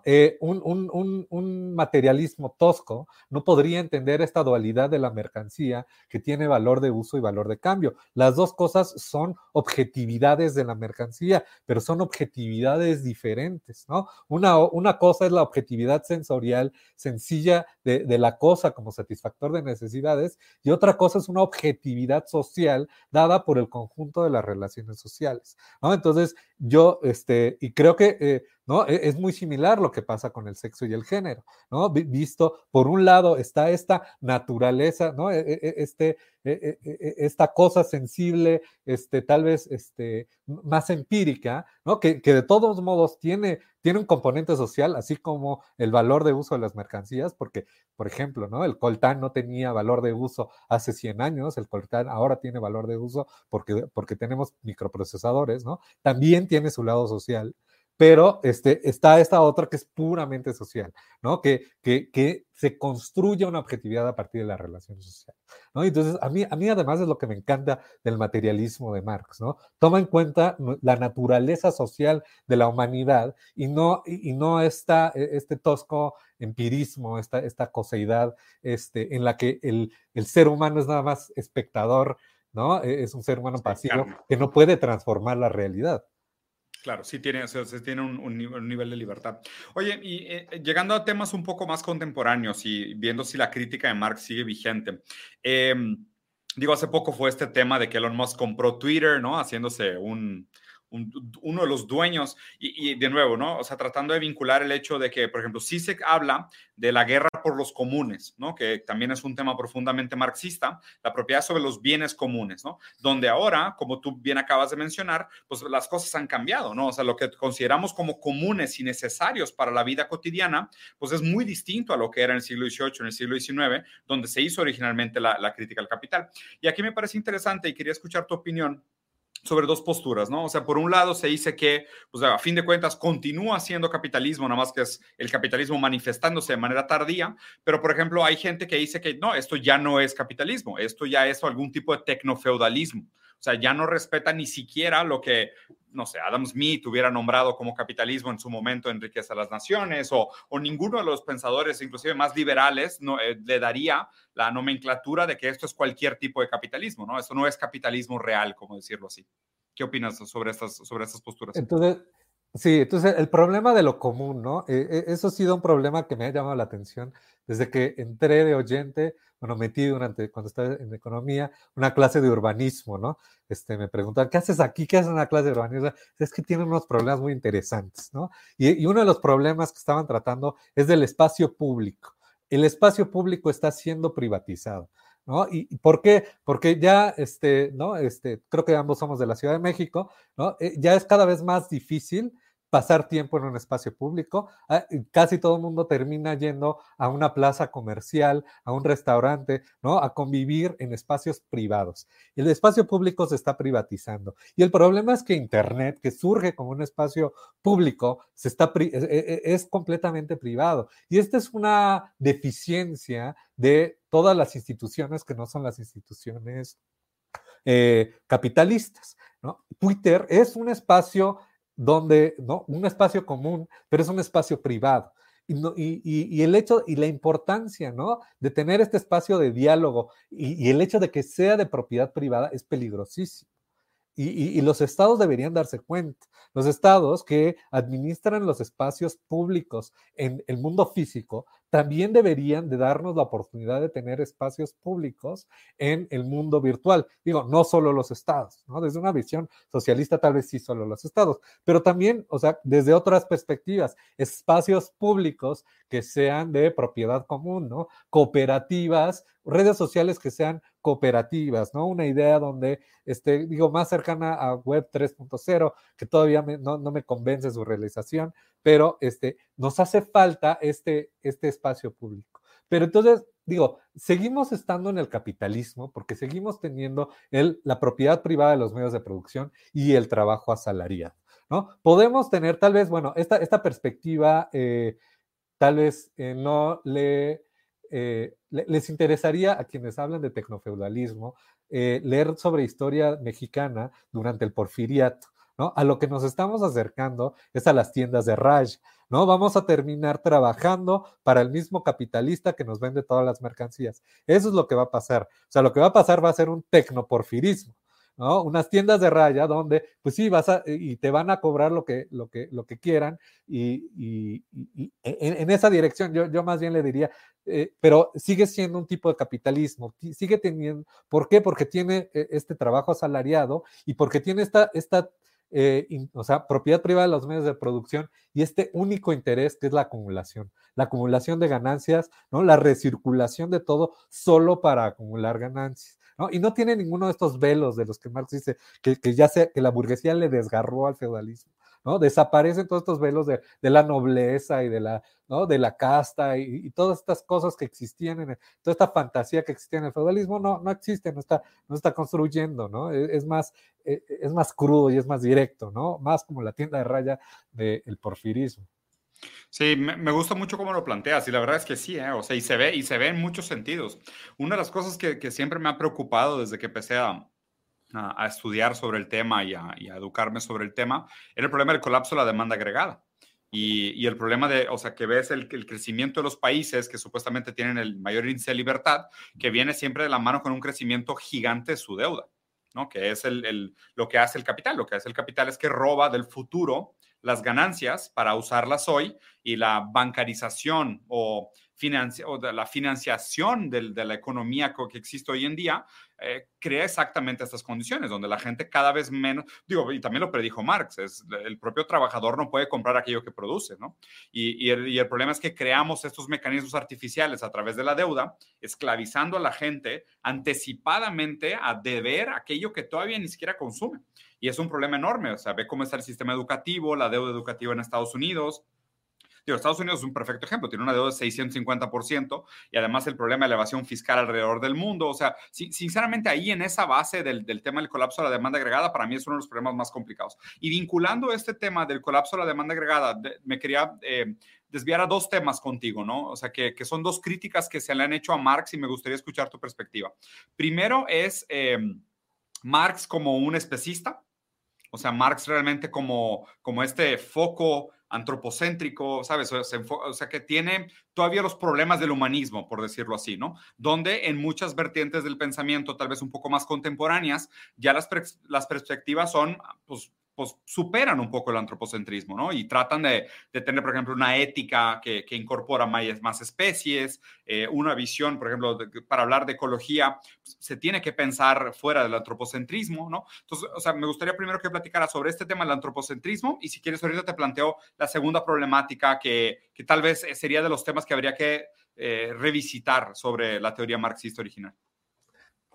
Eh, un, materialismo tosco no podría entender esta dualidad de la mercancía que tiene valor de uso y valor de cambio. Las dos cosas son objetividades de la mercancía, pero son objetividades diferentes. ¿no? Una, una cosa es la objetividad sensorial sencilla de, de la cosa como satisfactor de necesidades y otra cosa es una objetividad social dada por el conjunto de las relaciones sociales. Entonces, yo, este, y creo que... Eh, ¿no? E, es muy similar lo que pasa con el sexo y el género, ¿no? Visto, por un lado está esta naturaleza, ¿no? E, e, este, esta cosa sensible, este, tal vez este, más empírica, ¿no? Que, de todos modos tiene, tiene un componente social, así como el valor de uso de las mercancías, porque, por ejemplo. El coltán no tenía valor de uso hace 100 años, el coltán ahora tiene valor de uso porque, porque tenemos microprocesadores, ¿no? También tiene su lado social pero este, está esta otra que es puramente social, ¿no? Que, que, que, se construye una objetividad a partir de la relación social, ¿no? Entonces, a mí, a mí además es lo que me encanta del materialismo de Marx, ¿no? Toma en cuenta la naturaleza social de la humanidad y no, y, no esta, e, este tosco empirismo, esta, esta coseidad este, en la que el, el ser humano es nada más espectador, ¿no? E, es un ser humano pasivo que no puede transformar la realidad. Claro, sí tiene, tiene un, nivel de libertad. Oye, y eh, llegando a temas un poco más contemporáneos y viendo si la crítica de Marx sigue vigente. Em, digo, hace poco fue este tema de que Elon Musk compró Twitter, ¿no? Haciéndose un, uno de los dueños. Y, de nuevo, ¿no? O sea, tratando de vincular el hecho de que, por ejemplo, sí se habla de la guerra por los comunes, ¿no? Que también es un tema profundamente marxista, la propiedad sobre los bienes comunes, ¿no? Donde ahora, como tú bien acabas de mencionar, pues las cosas han cambiado, ¿no? O sea, lo que consideramos como comunes y necesarios para la vida cotidiana, pues es muy distinto a lo que era en el siglo XVIII, en el siglo XIX, donde se hizo originalmente la, la crítica al capital. Y aquí me parece interesante y quería escuchar tu opinión sobre dos posturas, ¿no? O sea, por un lado se dice que, pues a fin de cuentas, continúa siendo capitalismo, nada más que es el capitalismo manifestándose de manera tardía, pero por ejemplo, hay gente que dice que no, esto ya no es capitalismo, esto ya es algún tipo de tecnofeudalismo. O sea, ya no respeta ni siquiera lo que, no sé, Adam Smith hubiera nombrado como capitalismo en su momento en Riqueza de las Naciones, o, o ninguno de los pensadores, inclusive más liberales, eh, le daría la nomenclatura de que esto es cualquier tipo de capitalismo, ¿no? Esto no es capitalismo real, como decirlo así. ¿Qué opinas sobre estas, sobre estas posturas? Entonces, Sí, entonces el problema de lo común, ¿no? Eh, eh, eso ha sido un problema que me ha llamado la atención desde que entré de oyente, bueno, metí durante, cuando estaba en economía, una clase de urbanismo, ¿no? Este, me preguntan, ¿qué haces aquí? ¿Qué haces en una clase de urbanismo? Es que tienen unos problemas muy interesantes, ¿no? Y, y uno de los problemas que estaban tratando es del espacio público. El espacio público está siendo privatizado. ¿no? ¿Y por qué? Porque ya, este, ¿no? Este, creo que ambos somos de la Ciudad de México, ¿no? Eh, ya es cada vez más difícil pasar tiempo en un espacio público. Ah, casi todo el mundo termina yendo a una plaza comercial, a un restaurante, ¿no? A convivir en espacios privados. El espacio público se está privatizando. Y el problema es que Internet, que surge como un espacio público, se está e, e, es completamente privado. Y esta es una deficiencia de todas las instituciones que no son las instituciones eh, capitalistas. Twitter es un espacio donde, ¿no? Un espacio común, pero es un espacio privado. Y, y, y, el hecho y la importancia, ¿no? De tener este espacio de diálogo y, y el hecho de que sea de propiedad privada es peligrosísimo. Y, los estados deberían darse cuenta. Los estados que administran los espacios públicos en el mundo físico también deberían de darnos la oportunidad de tener espacios públicos en el mundo virtual. Digo, no solo los estados, ¿no? Desde una visión socialista tal vez sí solo los estados, pero también, o sea, desde otras perspectivas, espacios públicos que sean de propiedad común, ¿no? Cooperativas, redes sociales que sean cooperativas, ¿no? Una idea donde, este, digo, más cercana a Web 3.0, que todavía no, no, me convence su realización, pero este, nos hace falta este, este espacio público. Pero entonces, digo, seguimos estando en el capitalismo porque seguimos teniendo el, la propiedad privada de los medios de producción y el trabajo asalariado, ¿no? Podemos tener tal vez, bueno, esta, esta perspectiva eh, tal vez eh, no le eh, les interesaría a quienes hablan de tecnofeudalismo eh, leer sobre historia mexicana durante el porfiriato. A lo que nos estamos acercando es a las tiendas de raya, ¿no? Vamos a terminar trabajando para el mismo capitalista que nos vende todas las mercancías. Eso es lo que va a pasar. O sea, lo que va a pasar va a ser un tecnoporfirismo, ¿no? Unas tiendas de raya donde, pues sí, vas a, y te van a cobrar lo que, lo que, lo que quieran, y, y, y en, en, esa dirección yo, yo más bien le diría, eh, pero sigue siendo un tipo de capitalismo, sigue teniendo, ¿por qué? Porque tiene eh, este trabajo asalariado y porque tiene esta, esta eh, o sea, propiedad privada de los medios de producción y este único interés que es la acumulación, la acumulación de ganancias, ¿no? La recirculación de todo solo para acumular ganancias. Y no tiene ninguno de estos velos de los que Marx dice que, que ya sea que la burguesía le desgarró al feudalismo. ¿no? Desaparecen todos estos velos de, de la nobleza y de la, ¿no? De la casta y, todas estas cosas que existían en toda esta fantasía que existía en el feudalismo no, no existe, no está, no está construyendo, ¿no? Es, es más, es, es más crudo y es más directo, ¿no? Más como la tienda de raya del de porfirismo. Sí, me, gusta mucho cómo lo planteas y la verdad es que sí, ¿eh? o sea, y se ve, y se ve en muchos sentidos. Una de las cosas que, siempre me ha preocupado desde que empecé a, estudiar sobre el tema y a, educarme sobre el tema era el problema del colapso de la demanda agregada. Y, el problema de, o sea, que ves el, el, crecimiento de los países que supuestamente tienen el mayor índice de libertad, que viene siempre de la mano con un crecimiento gigante de su deuda, ¿no? Que es el, el, lo que hace el capital. Lo que hace el capital es que roba del futuro las ganancias para usarlas hoy y la bancarización o o de la financiación de, la economía que existe hoy en día, eh, crea exactamente estas condiciones, donde la gente cada vez menos, digo, y también lo predijo Marx, es el propio trabajador no puede comprar aquello que produce, ¿no? Y, el, problema es que creamos estos mecanismos artificiales a través de la deuda, esclavizando a la gente anticipadamente a deber aquello que todavía ni siquiera consume. Y es un problema enorme, o sea, ve cómo está el sistema educativo, la deuda educativa en Estados Unidos, Digo, Estados Unidos es un perfecto ejemplo, tiene una deuda de 650% y además el problema de elevación fiscal alrededor del mundo. O sea, sinceramente ahí en esa base del, tema del colapso de la demanda agregada, para mí es uno de los problemas más complicados. Y vinculando este tema del colapso de la demanda agregada, me quería eh, desviar a dos temas contigo, ¿no? O sea, que, son dos críticas que se le han hecho a Marx y me gustaría escuchar tu perspectiva. Primero es eh, Marx como un especista, o sea, Marx realmente como, como este foco antropocéntrico, ¿sabes? O sea, que tiene todavía los problemas del humanismo, por decirlo así, ¿no? Donde en muchas vertientes del pensamiento, tal vez un poco más contemporáneas, ya las, las perspectivas son, pues, pues, superan un poco el antropocentrismo, ¿no? Y tratan de, tener, por ejemplo, una ética que, incorpora más, especies, eh, una visión, por ejemplo, para hablar de ecología, pues, se tiene que pensar fuera del antropocentrismo, ¿no? Entonces, o sea, me gustaría primero que platicara sobre este tema del antropocentrismo y si quieres, ahorita te planteo la segunda problemática que, tal vez sería de los temas que habría que eh, revisitar sobre la teoría marxista original.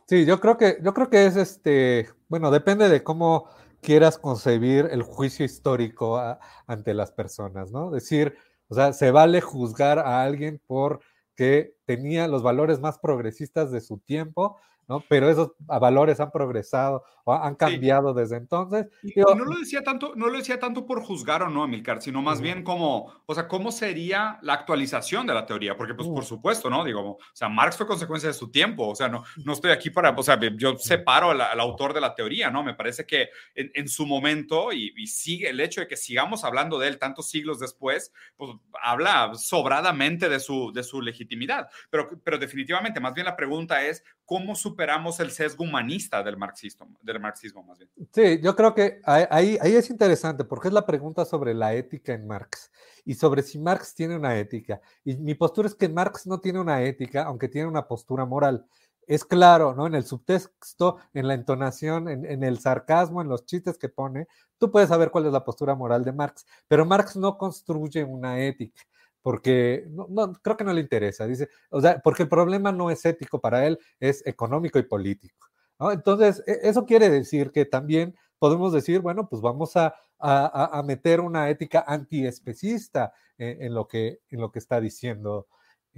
Sí, yo creo que, yo creo que es este, bueno, depende de cómo quieras concebir el juicio histórico ante las personas, ¿no? Decir, o sea, se vale juzgar a alguien por que tenía los valores más progresistas de su tiempo ¿no? Pero esos valores han progresado o han cambiado desde entonces. Y, no lo decía tanto, no lo decía tanto por juzgar o no, Amilcar, sino más bien como, o sea, cómo sería la actualización de la teoría, porque pues por supuesto, ¿no? Digo, o sea, Marx fue consecuencia de su tiempo, o sea, no, no estoy aquí para, o sea, yo separo al, autor de la teoría, ¿no? Me parece que en, su momento, y, y, sigue el hecho de que sigamos hablando de él tantos siglos después, pues habla sobradamente de su, de su legitimidad, pero, pero definitivamente, más bien la pregunta es, ¿cómo superamos el sesgo humanista del marxismo, del marxismo más bien? Sí, yo creo que ahí, ahí es interesante porque es la pregunta sobre la ética en Marx y sobre si Marx tiene una ética. Y mi postura es que Marx no tiene una ética, aunque tiene una postura moral. Es claro, ¿no? En el subtexto, en la entonación, en, en el sarcasmo, en los chistes que pone, tú puedes saber cuál es la postura moral de Marx, pero Marx no construye una ética porque no, creo que no le interesa, dice, o sea, porque el problema no es ético para él, es económico y político. ¿no? Entonces, e, eso quiere decir que también podemos decir, bueno, pues vamos a, a, meter una ética antiespecista en, en, lo que, en lo que está diciendo.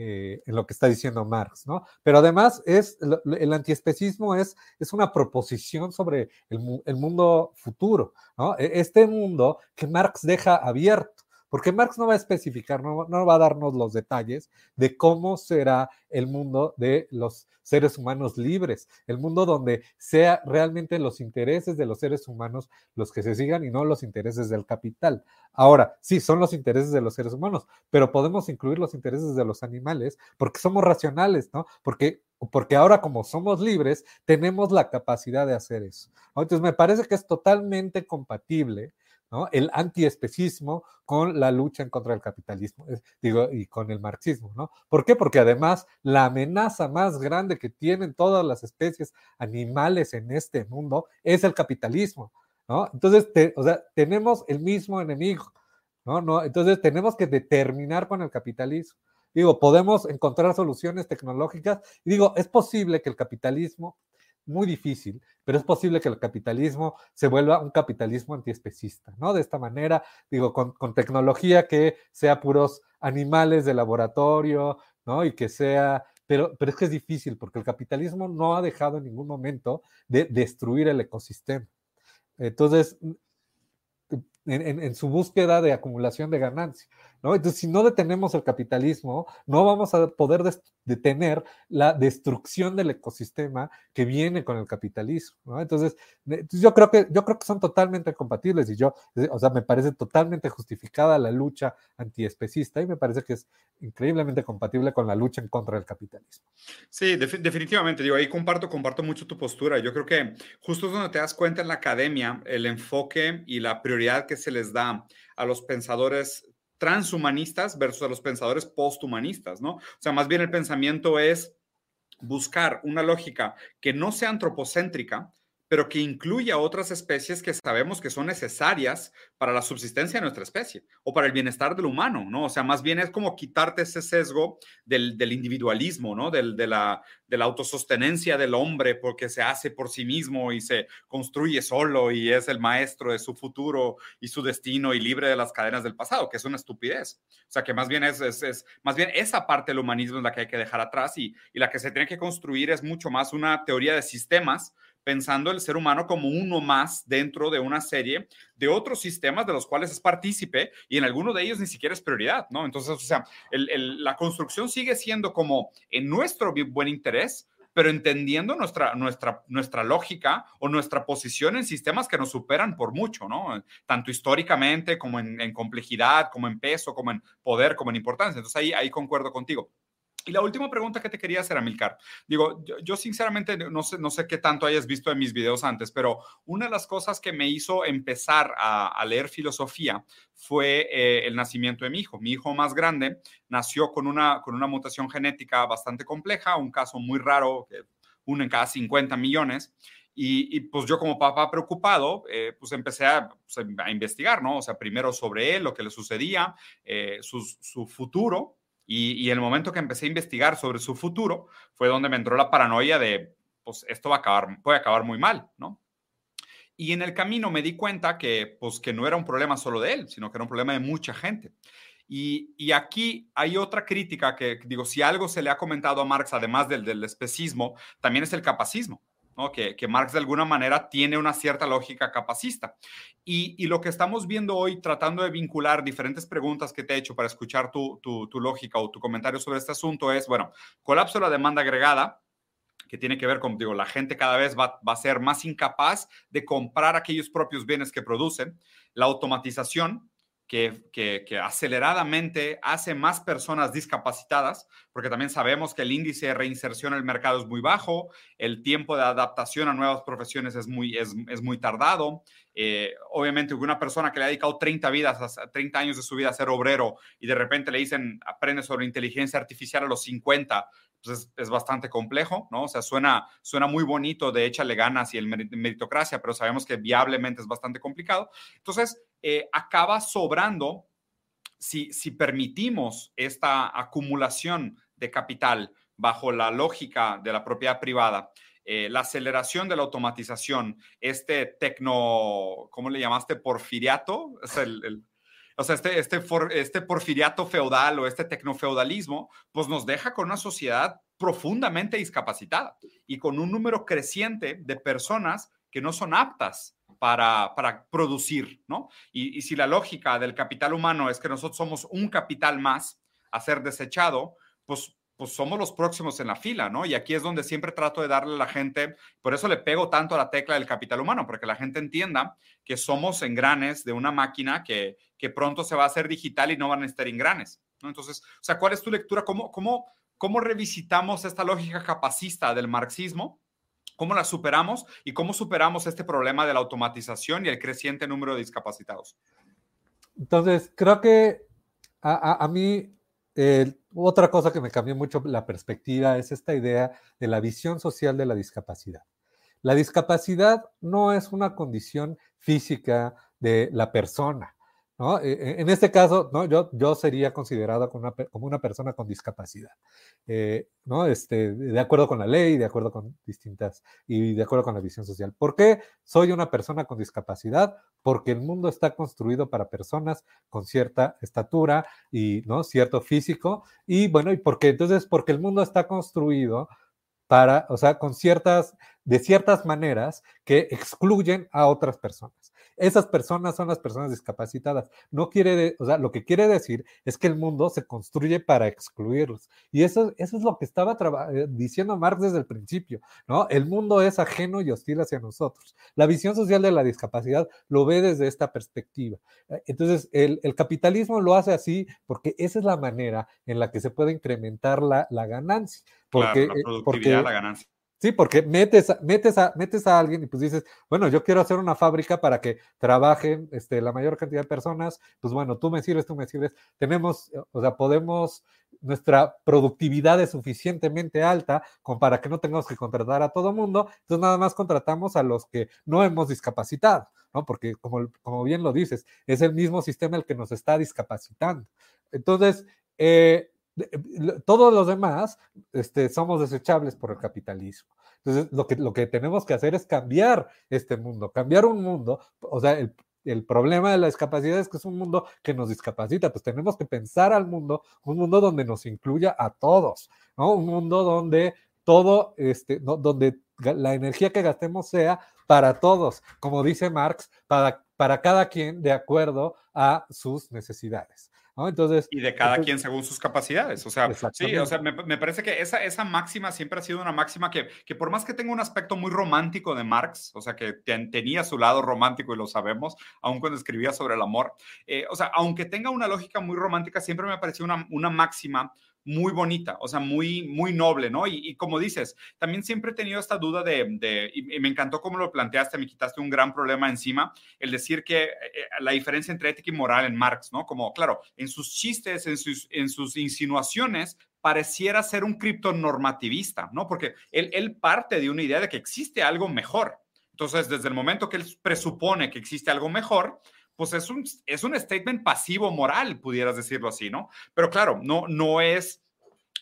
Eh, en lo que está diciendo Marx, ¿no? Pero además es el antiespecismo es, es una proposición sobre el, el mundo futuro, ¿no? E, este mundo que Marx deja abierto, porque Marx no va a especificar, no, va a darnos los detalles de cómo será el mundo de los seres humanos libres, el mundo donde sea realmente los intereses de los seres humanos los que se sigan y no los intereses del capital. Ahora, sí, son los intereses de los seres humanos, pero podemos incluir los intereses de los animales porque somos racionales, ¿no? Porque porque ahora como somos libres, tenemos la capacidad de hacer eso. Entonces, me parece que es totalmente compatible el antiespecismo con la lucha en contra del capitalismo, digo, y con el marxismo, ¿no? ¿Por qué? Porque además la amenaza más grande que tienen todas las especies animales en este mundo es el capitalismo, ¿no? Entonces, o sea, tenemos el mismo enemigo, ¿no? ¿no? Entonces, tenemos que determinar con el capitalismo. Digo, podemos encontrar soluciones tecnológicas digo, es posible que el capitalismo muy difícil, pero es posible que el capitalismo se vuelva un capitalismo antiespecista, ¿no? De esta manera, digo, con, tecnología que sea puros animales de laboratorio, ¿no? Y que sea, pero, pero es que es difícil porque el capitalismo no ha dejado en ningún momento de destruir el ecosistema. Entonces, en, su búsqueda de acumulación de ganancia. ¿No? Entonces, si no detenemos el capitalismo, no vamos a poder detener la destrucción del ecosistema que viene con el capitalismo. ¿no? Entonces, yo creo que yo creo que son totalmente compatibles y yo, eh, o sea, me parece totalmente justificada la lucha antiespecista y me parece que es increíblemente compatible con la lucha en contra del capitalismo. Sí, definitivamente. Digo, ahí comparto, comparto mucho tu postura. Yo creo que justo es donde te das cuenta en la academia el enfoque y la prioridad que se les da a los pensadores transhumanistas versus a los pensadores posthumanistas, ¿no? O sea, más bien el pensamiento es buscar una lógica que no sea antropocéntrica, pero que incluya otras especies que sabemos que son necesarias para la subsistencia de nuestra especie o para el bienestar del humano, ¿no? O sea, más bien es como quitarte ese sesgo del, individualismo, ¿no? Del, de, la, de la autosostenencia del hombre porque se hace por sí mismo y se construye solo y es el maestro de su futuro y su destino y libre de las cadenas del pasado, que es una estupidez. O sea, que más bien es, es, más bien esa parte del humanismo es la que hay que dejar atrás y, y la que se tiene que construir es mucho más una teoría de sistemas pensando el ser humano como uno más dentro de una serie de otros sistemas de los cuales es partícipe y en alguno de ellos ni siquiera es prioridad, ¿no? Entonces, o sea, la construcción sigue siendo como en nuestro buen interés, pero entendiendo nuestra, nuestra, nuestra lógica o nuestra posición en sistemas que nos superan por mucho, ¿no? Tanto históricamente como en, en complejidad, como en peso, como en poder, como en importancia. Entonces ahí, ahí concuerdo contigo. Y la última pregunta que te quería hacer, Amilcar. Digo, yo, sinceramente no sé, no sé qué tanto hayas visto en mis videos antes, pero una de las cosas que me hizo empezar a, leer filosofía fue eh, el nacimiento de mi hijo. Mi hijo más grande nació con una, con una mutación genética bastante compleja, un caso muy raro, uno en cada 50 millones. Y, pues yo como papá preocupado, eh, pues empecé pues, a, investigar, ¿no? O sea, primero sobre él, lo que le sucedía, eh, su, su futuro, y, el momento que empecé a investigar sobre su futuro fue donde me entró la paranoia de, pues esto va a acabar, puede acabar muy mal, ¿no? Y en el camino me di cuenta que, pues, que no era un problema solo de él, sino que era un problema de mucha gente. Y, y, aquí hay otra crítica que, digo, si algo se le ha comentado a Marx, además del, del especismo, también es el capacismo que, Marx de alguna manera tiene una cierta lógica capacista. Y, lo que estamos viendo hoy, tratando de vincular diferentes preguntas que te he hecho para escuchar tu, lógica o tu comentario sobre este asunto, es, bueno, colapso de la demanda agregada, que tiene que ver con, digo, la gente cada vez va, va, a ser más incapaz de comprar aquellos propios bienes que producen, la automatización, que, aceleradamente hace más personas discapacitadas, porque también sabemos que el índice de reinserción en el mercado es muy bajo, el tiempo de adaptación a nuevas profesiones es muy, es, muy tardado. Eh, obviamente, una persona que le ha dedicado 30, vidas, 30 años de su vida a ser obrero y de repente le dicen, aprende sobre inteligencia artificial a los 50, pues es, bastante complejo, ¿no? O sea, suena, suena muy bonito de échale ganas y el meritocracia, pero sabemos que viablemente es bastante complicado. Entonces, eh, acaba sobrando si, si permitimos esta acumulación de capital bajo la lógica de la propiedad privada. Eh, la aceleración de la automatización, este tecno, ¿cómo le llamaste? Porfiriato, es el, o sea, este, este, este porfiriato feudal o este tecnofeudalismo, pues nos deja con una sociedad profundamente discapacitada y con un número creciente de personas que no son aptas para, para producir, ¿no? Y, y, si la lógica del capital humano es que nosotros somos un capital más a ser desechado, pues pues somos los próximos en la fila, ¿no? Y aquí es donde siempre trato de darle a la gente, por eso le pego tanto a la tecla del capital humano, porque la gente entienda que somos engranes de una máquina que, que pronto se va a hacer digital y no van a estar engranes, ¿no? Entonces, o sea, ¿cuál es tu lectura? ¿Cómo, cómo, cómo revisitamos esta lógica capacista del marxismo? ¿Cómo la superamos? ¿Y cómo superamos este problema de la automatización y el creciente número de discapacitados? Entonces, creo que a, a, a mí otra cosa que me cambió mucho la perspectiva es esta idea de la visión social de la discapacidad. La discapacidad no es una condición física de la persona, e, e, en este caso, ¿no? yo, sería considerado como una, como una persona con discapacidad, eh, ¿no? este, de acuerdo con la ley, de acuerdo con distintas y de acuerdo con la visión social. ¿Por qué soy una persona con discapacidad? Porque el mundo está construido para personas con cierta estatura y ¿no? cierto físico. Y bueno, y porque entonces, porque el mundo está construido para, o sea, con ciertas, de ciertas maneras que excluyen a otras personas. Esas personas son las personas discapacitadas. No quiere, o sea, lo que quiere decir es que el mundo se construye para excluirlos. Y eso, eso es lo que estaba eh, diciendo Marx desde el principio, ¿no? El mundo es ajeno y hostil hacia nosotros. La visión social de la discapacidad lo ve desde esta perspectiva. Eh, entonces, el, capitalismo lo hace así porque esa es la manera en la que se puede incrementar la, ganancia. Porque, la eh, productividad, la ganancia Sí, porque metes, metes, a, metes a alguien y pues dices, bueno, yo quiero hacer una fábrica para que trabajen este, la mayor cantidad de personas, pues bueno, tú me sirves, tú me sirves. Tenemos, o sea, podemos, nuestra productividad es suficientemente alta como para que no tengamos que contratar a todo mundo, entonces nada más contratamos a los que no hemos discapacitado, ¿no? Porque como, como bien lo dices, es el mismo sistema el que nos está discapacitando. Entonces, eh, todos los demás este, somos desechables por el capitalismo. Entonces, lo que, lo que tenemos que hacer es cambiar este mundo, cambiar un mundo, o sea, el, el problema de la discapacidad es que es un mundo que nos discapacita, pues tenemos que pensar al mundo, un mundo donde nos incluya a todos. Un mundo donde todo, este, donde la energía que gastemos sea para todos, como dice Marx, para, para cada quien de acuerdo a sus necesidades. Entonces, y de cada quien según sus capacidades. O sea, sí, o sea, me, me, parece que esa, esa máxima siempre ha sido una máxima que, que por más que tenga un aspecto muy romántico de Marx, o sea, que tenía su lado romántico y lo sabemos, aun cuando escribía sobre el amor, eh, o sea, aunque tenga una lógica muy romántica, siempre me pareció una, una máxima muy bonita, o sea, muy, muy noble, ¿no? Y, como dices, también siempre he tenido esta duda de, me encantó cómo lo planteaste, me quitaste un gran problema encima, el decir que eh, eh, la diferencia entre ética y moral en Marx, ¿no? Como, claro, en sus chistes, en sus, en sus insinuaciones, pareciera ser un criptonormativista, ¿no? Porque él, él parte de una idea de que existe algo mejor. Entonces, desde el momento que él presupone que existe algo mejor, pues es un, es un statement pasivo moral, pudieras decirlo así, ¿no? Pero claro, no, no es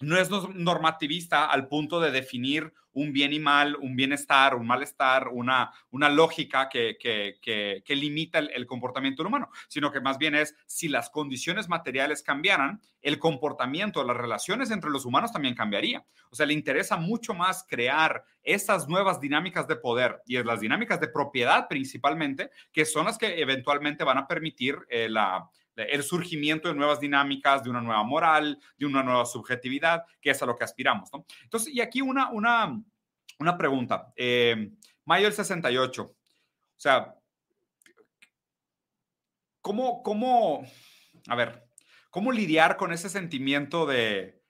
no es normativista al punto de definir un bien y mal, un bienestar, un malestar, una, una lógica que, que, limita el, comportamiento humano, sino que más bien es si las condiciones materiales cambiaran, el comportamiento, las relaciones entre los humanos también cambiaría. O sea, le interesa mucho más crear esas nuevas dinámicas de poder y las dinámicas de propiedad principalmente, que son las que eventualmente van a permitir eh, la el surgimiento de nuevas dinámicas, de una nueva moral, de una nueva subjetividad, que es a lo que aspiramos. ¿no? Entonces, y aquí una, una, una pregunta. Eh, mayo del 68. O sea, ¿cómo, cómo, a ver, cómo lidiar con ese sentimiento de,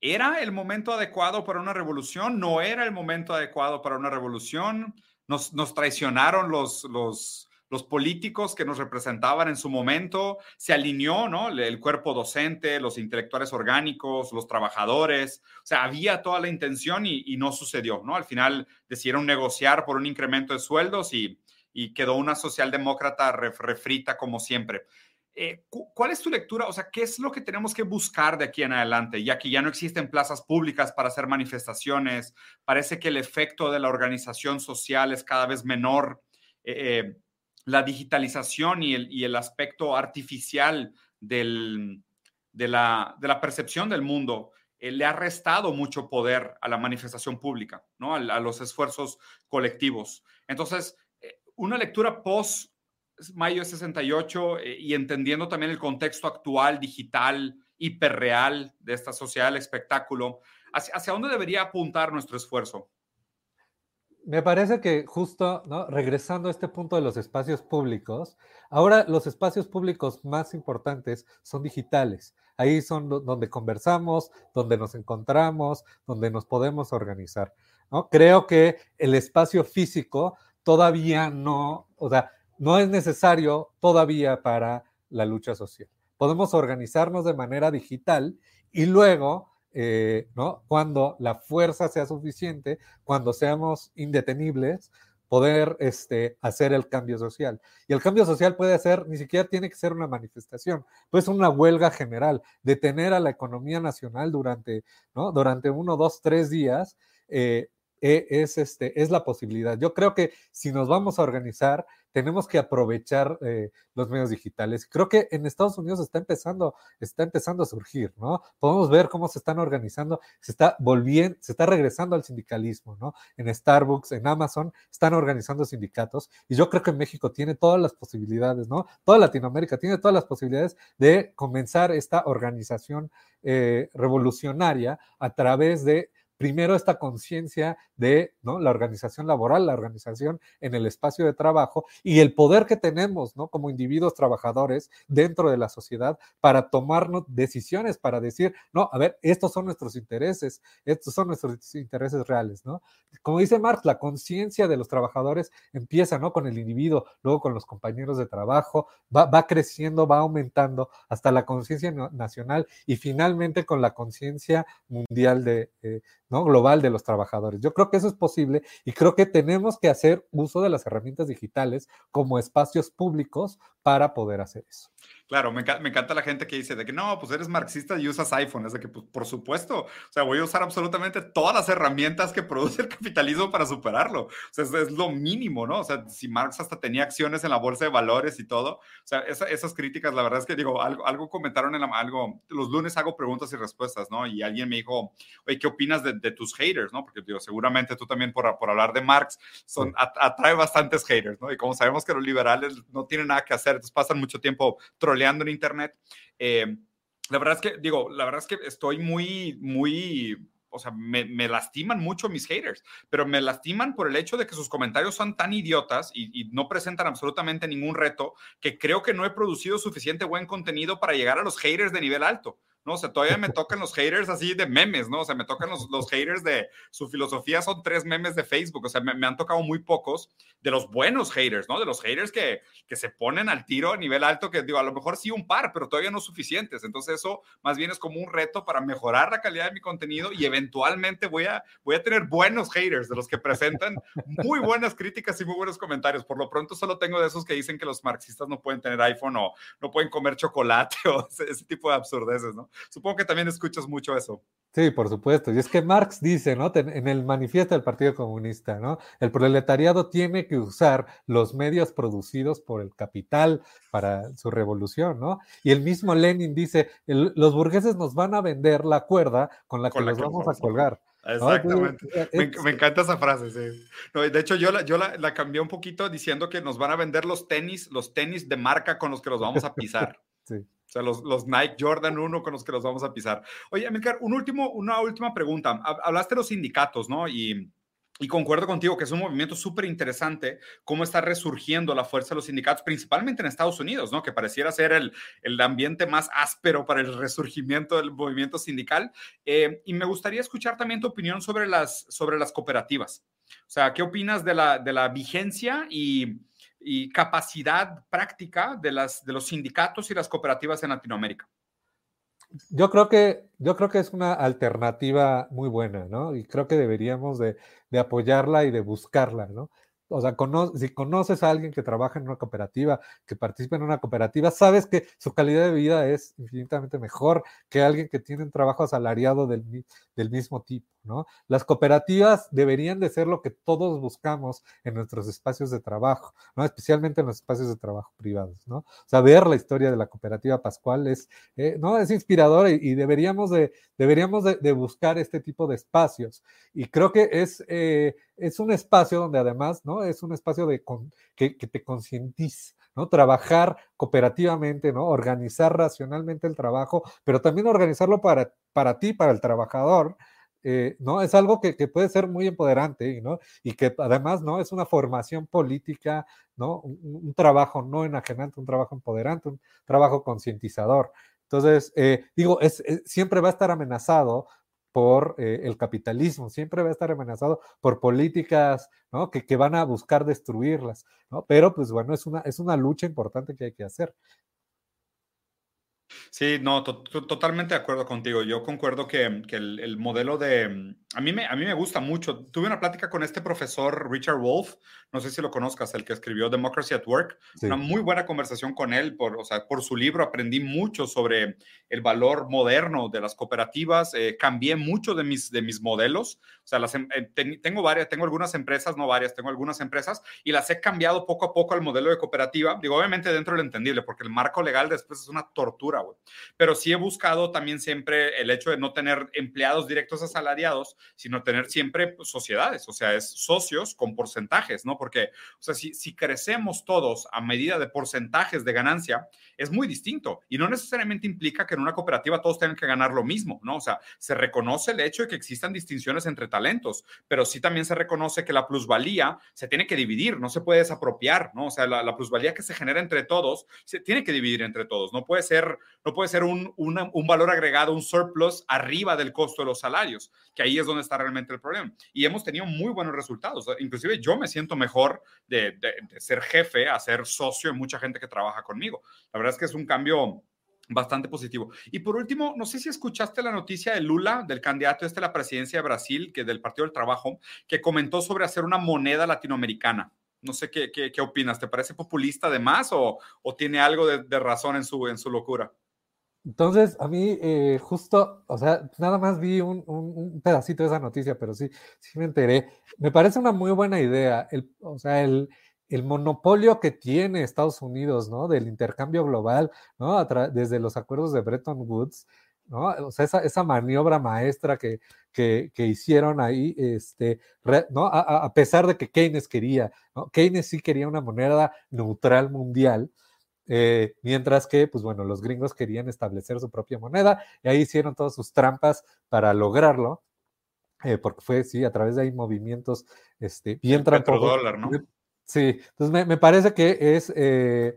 ¿era el momento adecuado para una revolución? ¿No era el momento adecuado para una revolución? Nos, nos traicionaron los, los, los políticos que nos representaban en su momento, se alineó, ¿no? El cuerpo docente, los intelectuales orgánicos, los trabajadores, o sea, había toda la intención y, no sucedió, ¿no? Al final decidieron negociar por un incremento de sueldos y, quedó una socialdemócrata refrita como siempre. Eh, ¿Cuál es tu lectura? O sea, ¿qué es lo que tenemos que buscar de aquí en adelante? Ya que ya no existen plazas públicas para hacer manifestaciones, parece que el efecto de la organización social es cada vez menor. Eh, eh la digitalización y el, y el aspecto artificial de, la, de, la, percepción del mundo eh, le ha restado mucho poder a la manifestación pública, ¿no? a, los esfuerzos colectivos. Entonces, eh, una lectura post mayo 68 eh, y entendiendo también el contexto actual, digital, hiperreal de esta sociedad del espectáculo, ¿hacia, hacia dónde debería apuntar nuestro esfuerzo? Me parece que justo. Regresando a este punto de los espacios públicos, ahora los espacios públicos más importantes son digitales. Ahí son donde conversamos, donde nos encontramos, donde nos podemos organizar. Creo que el espacio físico todavía no, o sea, no es necesario todavía para la lucha social. Podemos organizarnos de manera digital y luego eh, ¿no? Cuando la fuerza sea suficiente, cuando seamos indetenibles, poder este, hacer el cambio social. Y el cambio social puede ser, ni siquiera tiene que ser una manifestación, puede ser una huelga general, detener a la economía nacional durante, ¿no? durante uno, dos, tres días. Eh, e, es, este, es la posibilidad. Yo creo que si nos vamos a organizar, tenemos que aprovechar eh, los medios digitales. Creo que en Estados Unidos está empezando, está empezando a surgir, ¿no? Podemos ver cómo se están organizando, se está volviendo, se está regresando al sindicalismo, ¿no? En Starbucks, en Amazon, están organizando sindicatos y yo creo que México tiene todas las posibilidades, ¿no? Toda Latinoamérica tiene todas las posibilidades de comenzar esta organización eh, revolucionaria a través de primero esta conciencia de ¿no? la organización laboral, la organización en el espacio de trabajo y el poder que tenemos ¿no? como individuos trabajadores dentro de la sociedad para tomarnos decisiones, para decir, no, a ver, estos son nuestros intereses, estos son nuestros intereses reales, ¿no? Como dice Marx, la conciencia de los trabajadores empieza, ¿no? Con el individuo, luego con los compañeros de trabajo, va, creciendo, va aumentando hasta la conciencia nacional y finalmente con la conciencia mundial de, eh, global de los trabajadores. Yo creo que eso es posible y creo que tenemos que hacer uso de las herramientas digitales como espacios públicos para poder hacer eso. Claro, me, encanta la gente que dice de que no, pues eres marxista y usas iPhone. Es de que, pues, por supuesto, o sea, voy a usar absolutamente todas las herramientas que [LAUGHS] produce el capitalismo para superarlo. O sea, es, lo mínimo, ¿no? O sea, si Marx hasta tenía acciones en la bolsa de valores y todo, o sea, esas críticas, la verdad es que digo, algo, algo comentaron en la, algo, los lunes hago preguntas y respuestas, ¿no? Y alguien me dijo, oye, ¿qué opinas de, tus haters, ¿no? Porque, digo, seguramente tú también por, por hablar de Marx, son, atrae bastantes haters, ¿no? Y como sabemos que los liberales no tienen nada que hacer, entonces pasan mucho tiempo troleando en internet. Eh, la verdad es que, digo, la verdad es que estoy muy, muy, o sea, me, lastiman mucho mis haters, pero me lastiman por el hecho de que sus comentarios son tan idiotas y, no presentan absolutamente ningún reto que creo que no he producido suficiente buen contenido para llegar a los haters de nivel alto. ¿No? O sea, todavía me [LAUGHS] tocan los haters así de memes, ¿no? O sea, me tocan los, los haters de su filosofía, son tres memes de Facebook, o sea, me, han tocado muy pocos de los buenos haters, ¿no? De los haters que, que se ponen al tiro a nivel alto, que digo, a lo mejor sí un par, pero todavía no suficientes. Entonces eso más bien es como un reto para mejorar la calidad de mi contenido y eventualmente voy a, voy a tener buenos haters, de los que presentan muy buenas críticas y muy buenos comentarios. Por lo pronto solo tengo de esos que dicen que los marxistas no pueden tener iPhone o no pueden comer chocolate [LAUGHS] o ese tipo de absurdeces, ¿no? Supongo que también escuchas mucho eso. Sí, por supuesto. Y es que Marx dice, ¿no? En el manifiesto del Partido Comunista, ¿no? El proletariado tiene que usar los medios producidos por el capital para su revolución, ¿no? Y el mismo Lenin dice, los burgueses nos van a vender la cuerda con la que los vamos a colgar. Exactamente. me, encanta esa frase, sí. de hecho, yo, la, yo la, la cambié un poquito diciendo que nos van a vender los tenis, los tenis de marca con los que los vamos a pisar. [LAUGHS] sí. O sea, los, los, Nike Jordan 1 con los que los vamos a pisar. Oye, Amilcar, un último, una última pregunta. Hablaste de los sindicatos, ¿no? Y, y concuerdo contigo que es un movimiento súper interesante cómo está resurgiendo la fuerza de los sindicatos, principalmente en Estados Unidos, ¿no? Que pareciera ser el, el ambiente más áspero para el resurgimiento del movimiento sindical. Eh, y me gustaría escuchar también tu opinión sobre las, sobre las cooperativas. O sea, ¿qué opinas de la, de la vigencia y y capacidad práctica de, las, de los sindicatos y las cooperativas en Latinoamérica? Yo creo que, yo creo que es una alternativa muy buena, ¿no? Y creo que deberíamos de, de apoyarla y de buscarla, ¿no? o sea, si conoces a alguien que trabaja en una cooperativa, que participa en una cooperativa, sabes que su calidad de vida es infinitamente mejor que alguien que tiene un trabajo asalariado del, del mismo tipo, ¿no? Las cooperativas deberían de ser lo que todos buscamos en nuestros espacios de trabajo, ¿no? Especialmente en los espacios de trabajo privados, ¿no? O sea, ver la historia de la cooperativa Pascual es, eh, ¿no? Es inspiradora y, deberíamos, de, deberíamos de, buscar este tipo de espacios. Y creo que es, eh, es un espacio donde además, ¿no? Es un espacio de que, te concientiza, ¿no? Trabajar cooperativamente, ¿no? Organizar racionalmente el trabajo, pero también organizarlo para, para ti, para el trabajador, eh, ¿no? Es algo que, puede ser muy empoderante, ¿no? Y que además, ¿no? Es una formación política, ¿no? Un, trabajo no enajenante, un trabajo empoderante, un trabajo concientizador. Entonces, eh, digo, es, siempre va a estar amenazado por eh, el capitalismo, siempre va a estar amenazado por políticas ¿no? que, que, van a buscar destruirlas, ¿no? Pero pues bueno, es una, es una lucha importante que hay que hacer. Sí, no, totalmente de acuerdo contigo. Yo concuerdo que, que el, el, modelo de... A mí, me, a mí me gusta mucho. Tuve una plática con este profesor Richard Wolf, no sé si lo conozcas, el que escribió Democracy at Work. Una muy buena conversación con él, por, o sea, por su libro aprendí mucho sobre el valor moderno de las cooperativas. Eh, cambié mucho de mis, de mis modelos. O sea, las, em, eh, tengo varias, tengo algunas empresas, no varias, tengo algunas empresas y las he cambiado poco a poco al modelo de cooperativa. Digo, obviamente dentro del entendible, porque el marco legal después es una tortura güey. Pero sí he buscado también siempre el hecho de no tener empleados directos asalariados, sino tener siempre pues, sociedades, o sea, es socios con porcentajes, ¿no? Porque, o sea, si, si crecemos todos a medida de porcentajes de ganancia, es muy distinto y no necesariamente implica que en una cooperativa todos tengan que ganar lo mismo, ¿no? O sea, se reconoce el hecho de que existan distinciones entre talentos, pero sí también se reconoce que la plusvalía se tiene que dividir, no se puede desapropiar, ¿no? O sea, la, plusvalía que se genera entre todos se tiene que dividir entre todos, no puede ser, no puede ser un, un valor agregado, un surplus arriba del costo de los salarios, que ahí es donde está realmente el problema. Y hemos tenido muy buenos resultados, inclusive yo me siento mejor de, ser jefe a ser socio de mucha gente que trabaja conmigo. La verdad es que es un cambio bastante positivo. Y por último, no sé si escuchaste la noticia de Lula, del candidato este a la presidencia de Brasil, que del Partido del Trabajo, que comentó sobre hacer una moneda latinoamericana. No sé qué, qué, qué opinas, ¿te parece populista además o, o tiene algo de, de, razón en su, en su locura? Entonces, a mí eh, justo, o sea, nada más vi un, pedacito de esa noticia, pero sí, sí me enteré. Me parece una muy buena idea. El, o sea, el, monopolio que tiene Estados Unidos, ¿no? Del intercambio global, ¿no? desde los acuerdos de Bretton Woods, ¿no? O sea, esa, esa maniobra maestra que, que, que, hicieron ahí, este, ¿no? A, a, pesar de que Keynes quería, ¿no? Keynes sí quería una moneda neutral mundial, eh, mientras que, pues bueno, los gringos querían establecer su propia moneda y ahí hicieron todas sus trampas para lograrlo. Eh, porque fue, sí, a través de ahí movimientos este, bien tramposos. ¿no? Sí, entonces me, me parece que es, eh,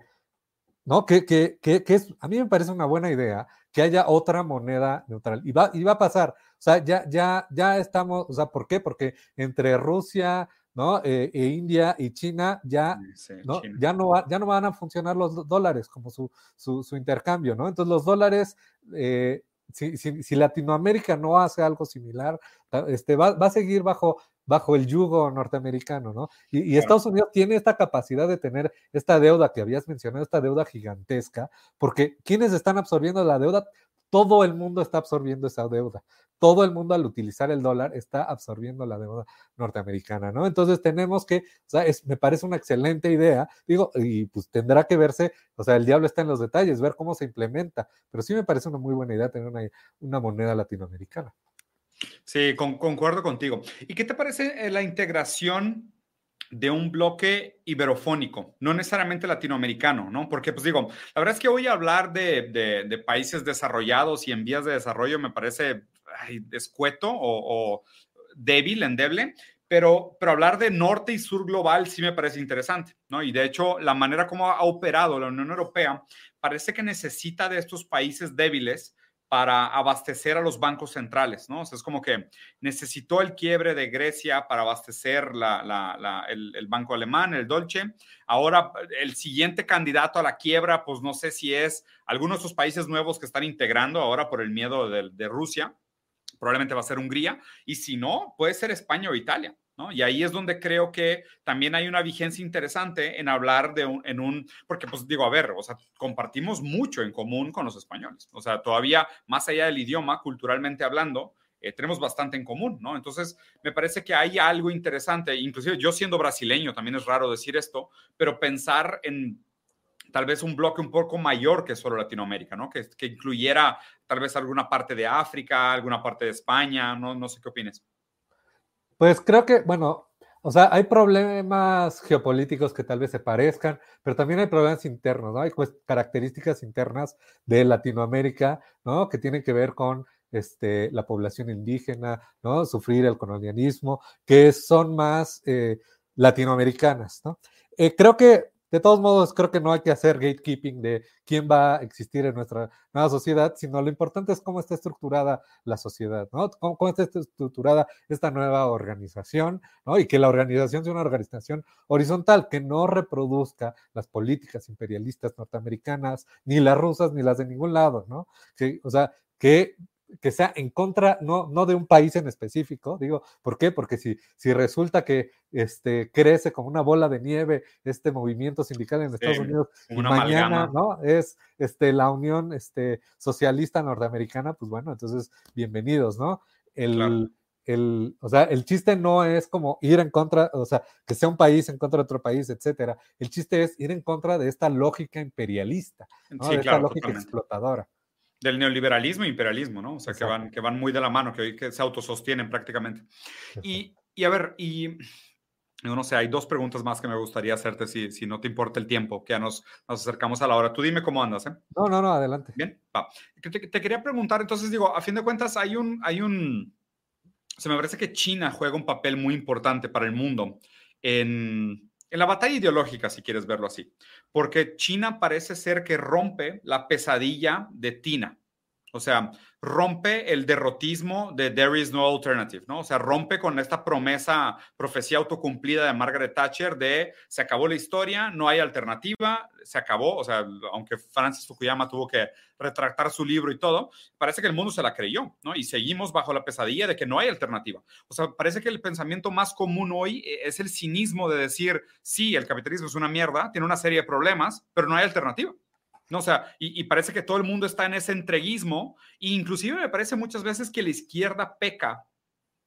¿no? Que, que, que, que, es, a mí me parece una buena idea que haya otra moneda neutral. Y va, y va a pasar, o sea, ya, ya, ya estamos, o sea, ¿por qué? Porque entre Rusia, ¿no? Eh, e India y China ya, sí, ¿no? China. Ya, no va, ya no van a funcionar los dólares como su, su, su intercambio, ¿no? Entonces los dólares... Eh, si, si, si, Latinoamérica no hace algo similar, este, va, va, a seguir bajo bajo el yugo norteamericano, ¿no? Y, y, Estados Unidos tiene esta capacidad de tener esta deuda que habías mencionado, esta deuda gigantesca, porque quienes están absorbiendo la deuda, todo el mundo está absorbiendo esa deuda. Todo el mundo al utilizar el dólar está absorbiendo la deuda norteamericana, ¿no? Entonces tenemos que, o sea, es, me parece una excelente idea, digo, y pues tendrá que verse, o sea, el diablo está en los detalles, ver cómo se implementa, pero sí me parece una muy buena idea tener una, moneda latinoamericana. Sí, con, concuerdo contigo. ¿Y qué te parece eh, la integración de un bloque iberofónico, no necesariamente latinoamericano, ¿no? Porque, pues digo, la verdad es que hoy hablar de, de, países desarrollados y en vías de desarrollo me parece ay, escueto o, o, débil, endeble, pero, pero hablar de norte y sur global sí me parece interesante, ¿no? Y de hecho, la manera como ha operado la Unión Europea parece que necesita de estos países débiles para abastecer a los bancos centrales, ¿no? O sea, es como que necesitó el quiebre de Grecia para abastecer el, banco alemán, el Dolce. Ahora, el siguiente candidato a la quiebra, pues no sé si es alguno de esos países nuevos que están integrando ahora por el miedo de Rusia. Probablemente va a ser Hungría. Y si no, puede ser España o Italia. Y ahí es donde creo que también hay una vigencia interesante en hablar de un, en un, porque pues digo, a ver, o sea, compartimos mucho en común con los españoles, o sea, todavía más allá del idioma, culturalmente hablando, eh, tenemos bastante en común, ¿no? Entonces, me parece que hay algo interesante, inclusive yo siendo brasileño, también es raro decir esto, pero pensar en tal vez un bloque un poco mayor que solo Latinoamérica, ¿no? Que, que incluyera tal vez alguna parte de África, alguna parte de España, no, no sé qué opinas. Pues creo que, bueno, o sea, hay problemas geopolíticos que tal vez se parezcan, pero también hay problemas internos, ¿no? Hay pues, características internas de Latinoamérica, ¿no? Que tienen que ver con este, la población indígena, ¿no? Sufrir el colonialismo, que son más eh, latinoamericanas, ¿no? Eh, creo que de todos modos, creo que no hay que hacer gatekeeping de quién va a existir en nuestra nueva sociedad, sino lo importante es cómo está estructurada la sociedad, ¿no? Cómo, está estructurada esta nueva organización, ¿no? Y que la organización sea una organización horizontal, que no reproduzca las políticas imperialistas norteamericanas, ni las rusas, ni las de ningún lado, ¿no? Que, o sea, que que sea en contra, no, no de un país en específico, digo, ¿por qué? Porque si, si resulta que este, crece como una bola de nieve este movimiento sindical en Estados Unidos y mañana, ¿no? Es este, la Unión este, Socialista Norteamericana, pues bueno, entonces, bienvenidos, ¿no? El, claro. el, o sea, el chiste no es como ir en contra, o sea, que sea un país en contra de otro país, etcétera. El chiste es ir en contra de esta lógica imperialista, de esta lógica explotadora. Del neoliberalismo e imperialismo, ¿no? O sea, que van, que van muy de la mano, que hoy que se autosostienen prácticamente. Y, y, a ver, y no sé, hay dos preguntas más que me gustaría hacerte si, si no te importa el tiempo, que ya nos, nos acercamos a la hora. Tú dime cómo andas, ¿eh? No, no, no, adelante. Bien, va. Te, te, quería preguntar, entonces digo, a fin de cuentas hay un, hay un, se me parece que China juega un papel muy importante para el mundo en, en la batalla ideológica, si quieres verlo así, porque China parece ser que rompe la pesadilla de Tina. O sea, rompe el derrotismo de There is no alternative, ¿no? O sea, rompe con esta promesa, profecía autocumplida de Margaret Thatcher de se acabó la historia, no hay alternativa, se acabó, o sea, aunque Francis Fukuyama tuvo que retractar su libro y todo, parece que el mundo se la creyó, ¿no? Y seguimos bajo la pesadilla de que no hay alternativa. O sea, parece que el pensamiento más común hoy es el cinismo de decir, sí, el capitalismo es una mierda, tiene una serie de problemas, pero no hay alternativa. No, o sea, y, parece que todo el mundo está en ese entreguismo, e inclusive me parece muchas veces que la izquierda peca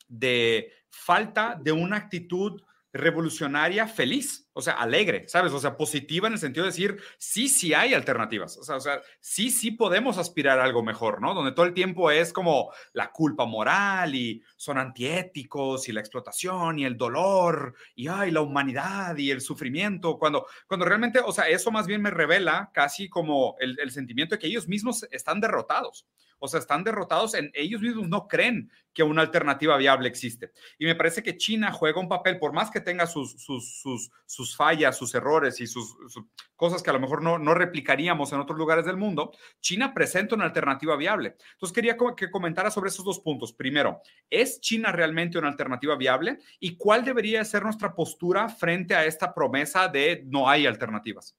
de falta de una actitud revolucionaria feliz, o sea, alegre, ¿sabes? O sea, positiva en el sentido de decir, sí, sí hay alternativas, o sea, o sea, sí, sí podemos aspirar a algo mejor, ¿no? Donde todo el tiempo es como la culpa moral y son antiéticos y la explotación y el dolor y, ay, la humanidad y el sufrimiento, cuando, cuando realmente, o sea, eso más bien me revela casi como el, el sentimiento de que ellos mismos están derrotados o sea, están derrotados en ellos mismos, no creen que una alternativa viable existe. Y me parece que China juega un papel, por más que tenga sus, sus, sus, fallas, sus errores y sus, cosas que a lo mejor no, no replicaríamos en otros lugares del mundo, China presenta una alternativa viable. Entonces quería que comentara sobre esos dos puntos. Primero, ¿es China realmente una alternativa viable? ¿Y cuál debería ser nuestra postura frente a esta promesa de no hay alternativas?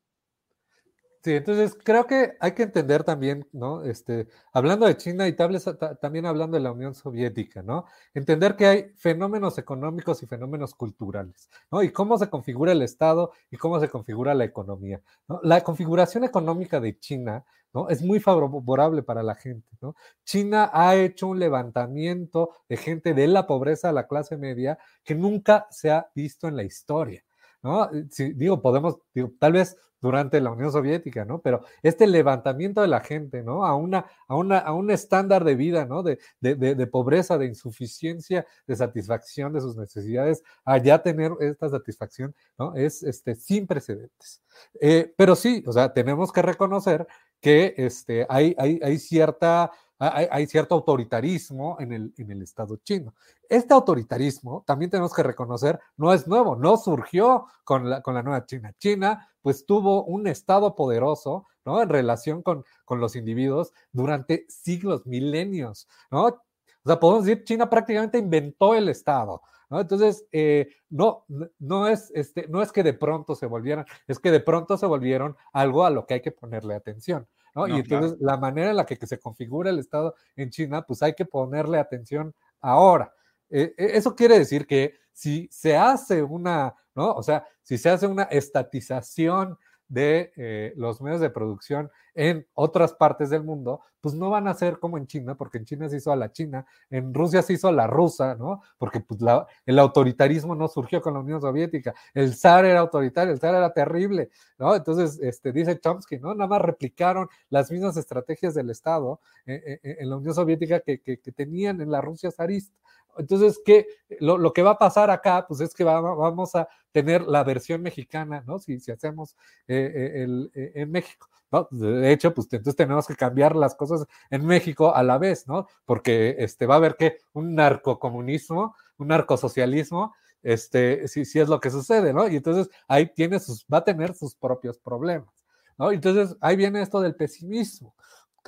Sí, entonces creo que hay que entender también, ¿no? Este, hablando de China y también hablando de la Unión Soviética, ¿no? Entender que hay fenómenos económicos y fenómenos culturales, ¿no? Y cómo se configura el Estado y cómo se configura la economía, ¿no? La configuración económica de China, ¿no? Es muy favorable para la gente, ¿no? China ha hecho un levantamiento de gente de la pobreza a la clase media que nunca se ha visto en la historia. ¿no? Digo, podemos, digo, tal vez durante la Unión Soviética, ¿no? Pero este levantamiento de la gente, ¿no? A, una, a, una, a un estándar de vida, ¿no? De, de, de, pobreza, de insuficiencia, de satisfacción de sus necesidades, a ya tener esta satisfacción, ¿no? Es este, sin precedentes. Eh, pero sí, o sea, tenemos que reconocer que este, hay, hay, hay cierta hay, cierto autoritarismo en el, en el Estado chino. Este autoritarismo, también tenemos que reconocer, no es nuevo, no surgió con la, con la nueva China. China, pues tuvo un Estado poderoso, ¿no? En relación con, con los individuos durante siglos, milenios, ¿no? O sea, podemos decir, China prácticamente inventó el Estado. ¿No? Entonces, eh, no, no, es, este, no es que de pronto se volvieran, es que de pronto se volvieron algo a lo que hay que ponerle atención y entonces la manera en la que, se configura el Estado en China, pues hay que ponerle atención ahora. Eh, eh, eso quiere decir que si se hace una, ¿no? O sea, si se hace una estatización de eh, los medios de producción en otras partes del mundo, pues no van a ser como en China, porque en China se hizo a la China, en Rusia se hizo a la rusa, ¿no? Porque pues, el autoritarismo no surgió con la Unión Soviética, el zar era autoritario, el zar era terrible, ¿no? Entonces, este, dice Chomsky, ¿no? Nada más replicaron las mismas estrategias del Estado eh, eh, en la Unión Soviética que, que, tenían en la Rusia zarista. Entonces, ¿qué? Lo, lo, que va a pasar acá, pues es que vamos a tener la versión mexicana, ¿no? Si, si hacemos eh, eh, el, eh, en México, ¿no? De hecho, pues entonces tenemos que cambiar las cosas en México a la vez, ¿no? Porque este, va a haber que un narcocomunismo, un narcosocialismo, este, si, si es lo que sucede, ¿no? Y entonces ahí tiene sus, va a tener sus propios problemas, ¿no? Entonces ahí viene esto del pesimismo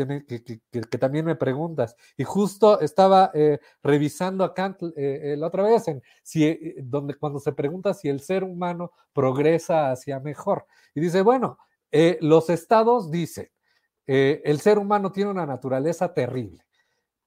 que, también me preguntas. Y justo estaba eh, revisando a Kant eh, la otra vez, en si, eh, donde, cuando se pregunta si el ser humano progresa hacia mejor. Y dice, bueno, los estados dicen, el ser humano tiene una naturaleza terrible.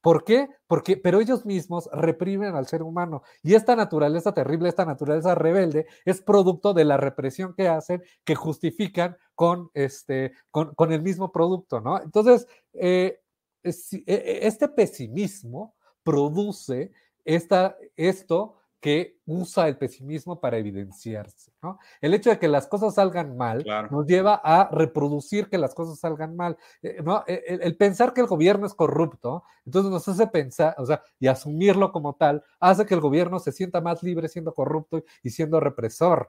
¿Por qué? Porque, pero ellos mismos reprimen al ser humano. Y esta naturaleza terrible, esta naturaleza rebelde, es producto de la represión que hacen, que justifican con, este, con, con el mismo producto, ¿no? Entonces, eh, e, e, este pesimismo produce esta, esto que usa el pesimismo para evidenciarse. ¿no? El hecho de que las cosas salgan mal nos lleva a reproducir que las cosas salgan mal. Eh, ¿no? E, el, pensar que el gobierno es corrupto, entonces nos hace pensar, o sea, y asumirlo como tal, hace que el gobierno se sienta más libre siendo corrupto y siendo represor.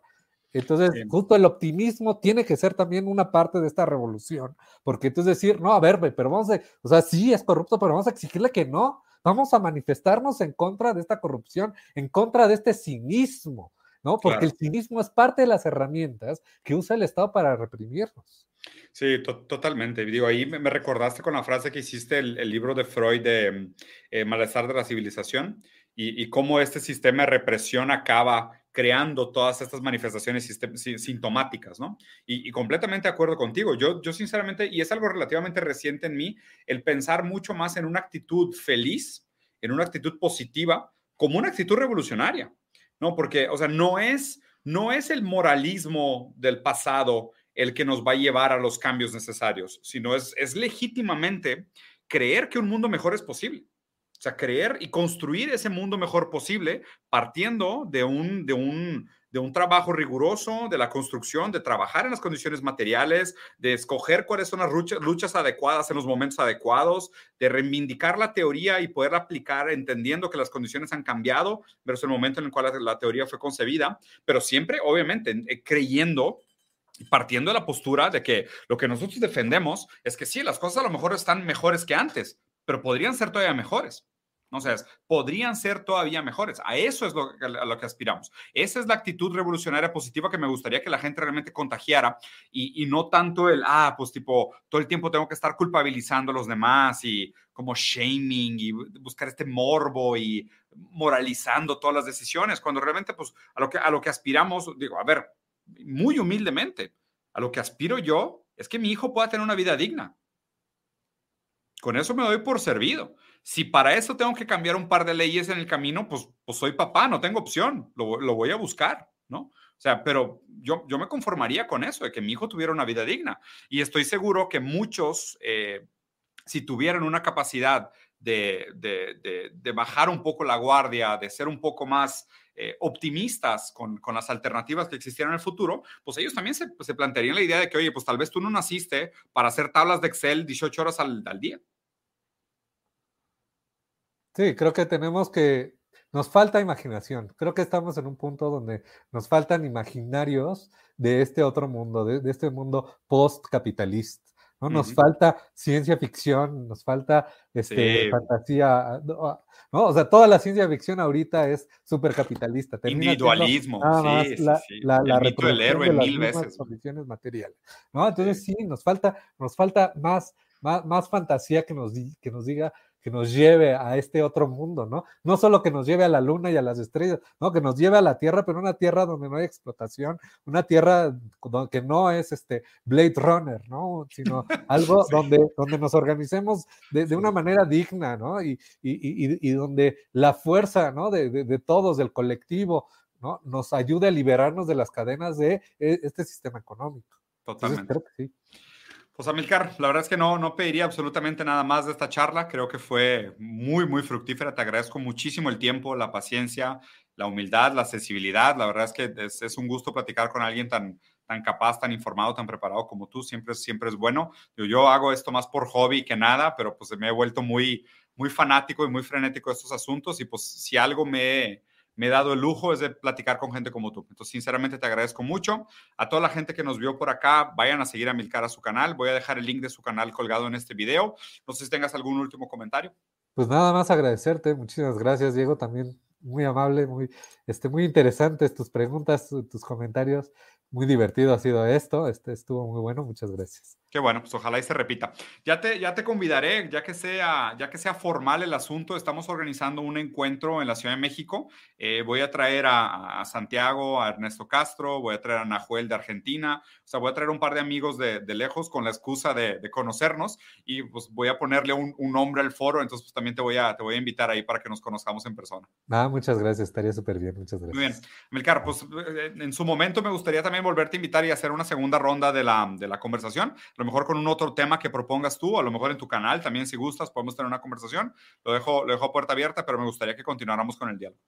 Entonces, justo el optimismo tiene que ser también una parte de esta revolución, porque entonces decir, no, a ver, pero vamos a, o sea, sí es corrupto, pero vamos a exigirle que no, vamos a manifestarnos en contra de esta corrupción, en contra de este cinismo, ¿no? Porque el cinismo es parte de las herramientas que usa el Estado para reprimirnos. Sí, totalmente. Digo, ahí me, recordaste con la frase que hiciste el, libro de Freud de eh, Malestar de la Civilización y, y, cómo este sistema de represión acaba creando todas estas manifestaciones sintomáticas, ¿no? Y, completamente de acuerdo contigo. Yo, yo sinceramente, y es algo relativamente reciente en mí, el pensar mucho más en una actitud feliz, en una actitud positiva, como una actitud revolucionaria, ¿no? Porque, o sea, no es, no es el moralismo del pasado el que nos va a llevar a los cambios necesarios, sino es, es legítimamente creer que un mundo mejor es posible. Sea, creer y construir ese mundo mejor posible partiendo de un, de un, de un trabajo riguroso, de la construcción, de trabajar en las condiciones materiales, de escoger cuáles son las luchas, luchas adecuadas en los momentos adecuados, de reivindicar la teoría y poder aplicar entendiendo que las condiciones han cambiado versus el momento en el cual la, teoría fue concebida, pero siempre, obviamente, eh, creyendo partiendo de la postura de que lo que nosotros defendemos es que sí, las cosas a lo mejor están mejores que antes, pero podrían ser todavía mejores. O sea, podrían ser todavía mejores. A eso es lo, a lo que aspiramos. Esa es la actitud revolucionaria positiva que me gustaría que la gente realmente contagiara y, no tanto el, ah, pues tipo, todo el tiempo tengo que estar culpabilizando a los demás y como shaming y buscar este morbo y moralizando todas las decisiones, cuando realmente, pues, a lo que, a lo que aspiramos, digo, a ver, muy humildemente, a lo que aspiro yo es que mi hijo pueda tener una vida digna. Con eso me doy por servido. Si para eso tengo que cambiar un par de leyes en el camino, pues, pues soy papá, no tengo opción, lo, lo voy a buscar, ¿no? O sea, pero yo, yo me conformaría con eso, de que mi hijo tuviera una vida digna. Y estoy seguro que muchos, eh, si tuvieran una capacidad de, de, de, bajar un poco la guardia, de ser un poco más eh, optimistas con, con, las alternativas que existieran en el futuro, pues ellos también se, se, plantearían la idea de que, oye, pues tal vez tú no naciste para hacer tablas de Excel 18 horas al, al día. Sí, creo que tenemos que, nos falta imaginación. Creo que estamos en un punto donde nos faltan imaginarios de este otro mundo, de, este mundo post-capitalista. ¿no? Nos falta ciencia ficción, nos falta este, fantasía, ¿no? O sea, toda la ciencia ficción ahorita es súper capitalista. Individualismo, sí, la, sí, la, la, del héroe de mil veces. condiciones materiales, ¿no? Entonces sí. nos falta, nos falta más, más, más fantasía que nos, que nos diga que nos lleve a este otro mundo, ¿no? No solo que nos lleve a la luna y a las estrellas, ¿no? Que nos lleve a la Tierra, pero una Tierra donde no hay explotación, una Tierra que no es este Blade Runner, ¿no? Sino [LAUGHS] algo donde, donde nos organicemos de, una manera digna, ¿no? Y, y, y, donde la fuerza, ¿no? De, de, todos, del colectivo, ¿no? Nos ayude a liberarnos de las cadenas de e, este sistema económico. Totalmente. creo que sí. Pues Amilcar, la verdad es que no, no pediría absolutamente nada más de esta charla. Creo que fue muy, muy fructífera. Te agradezco muchísimo el tiempo, la paciencia, la humildad, la accesibilidad. La verdad es que es, un gusto platicar con alguien tan, tan capaz, tan informado, tan preparado como tú. Siempre, siempre es bueno. Yo, yo hago esto más por hobby que nada, pero pues me he vuelto muy, muy fanático y muy frenético de estos asuntos. Y pues si algo me me he dado el lujo es de platicar con gente como tú. Entonces, sinceramente te agradezco mucho. A toda la gente que nos vio por acá, vayan a seguir a Milcar a su canal. Voy a dejar el link de su canal colgado en este video. No sé si tengas algún último comentario. Pues nada más agradecerte. Muchísimas gracias, Diego. También muy amable, muy, este, muy interesantes tus preguntas, tus comentarios. Muy divertido ha sido esto. Este estuvo muy bueno. Muchas gracias. Qué bueno, pues ojalá y se repita. Ya te, ya te convidaré, ya que, sea, ya que sea formal el asunto, estamos organizando un encuentro en la Ciudad de México. Eh, voy a traer a, Santiago, a Ernesto Castro, voy a traer a Nahuel de Argentina, o sea, voy a traer un par de amigos de, lejos con la excusa de, conocernos y pues voy a ponerle un, nombre al foro, entonces pues también te voy, a, te voy a invitar ahí para que nos conozcamos en persona. Ah, muchas gracias, estaría súper bien, muchas gracias. Muy bien, Melcar, pues eh, en su momento me gustaría también volverte a invitar y hacer una segunda ronda de la, de la conversación, a lo mejor con un otro tema que propongas tú, a lo mejor en tu canal también si gustas podemos tener una conversación, lo dejo, lo dejo puerta abierta, pero me gustaría que continuáramos con el diálogo.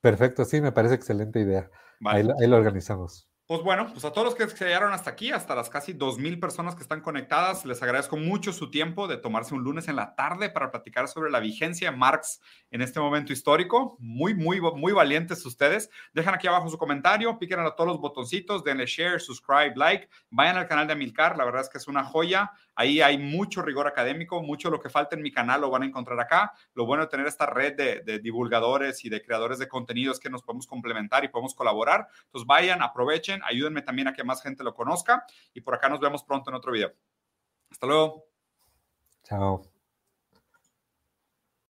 Perfecto, sí, me parece excelente idea. Ahí, ahí lo organizamos. Pues bueno, pues a todos los que se llegaron hasta aquí, hasta las casi 2.000 personas que están conectadas, les agradezco mucho su tiempo de tomarse un lunes en la tarde para platicar sobre la vigencia de Marx en este momento histórico. Muy, muy, muy valientes ustedes. Dejan aquí abajo su comentario, piquen a todos los botoncitos, denle share, subscribe, like, vayan al canal de Amilcar, la verdad es que es una joya. Ahí hay mucho rigor académico, mucho lo que falta en mi canal lo van a encontrar acá. Lo bueno de tener esta red de, de divulgadores y de creadores de contenidos que nos podemos complementar y podemos colaborar. Entonces vayan, aprovechen, ayúdenme también a que más gente lo conozca y por acá nos vemos pronto en otro video. Hasta luego. Chao.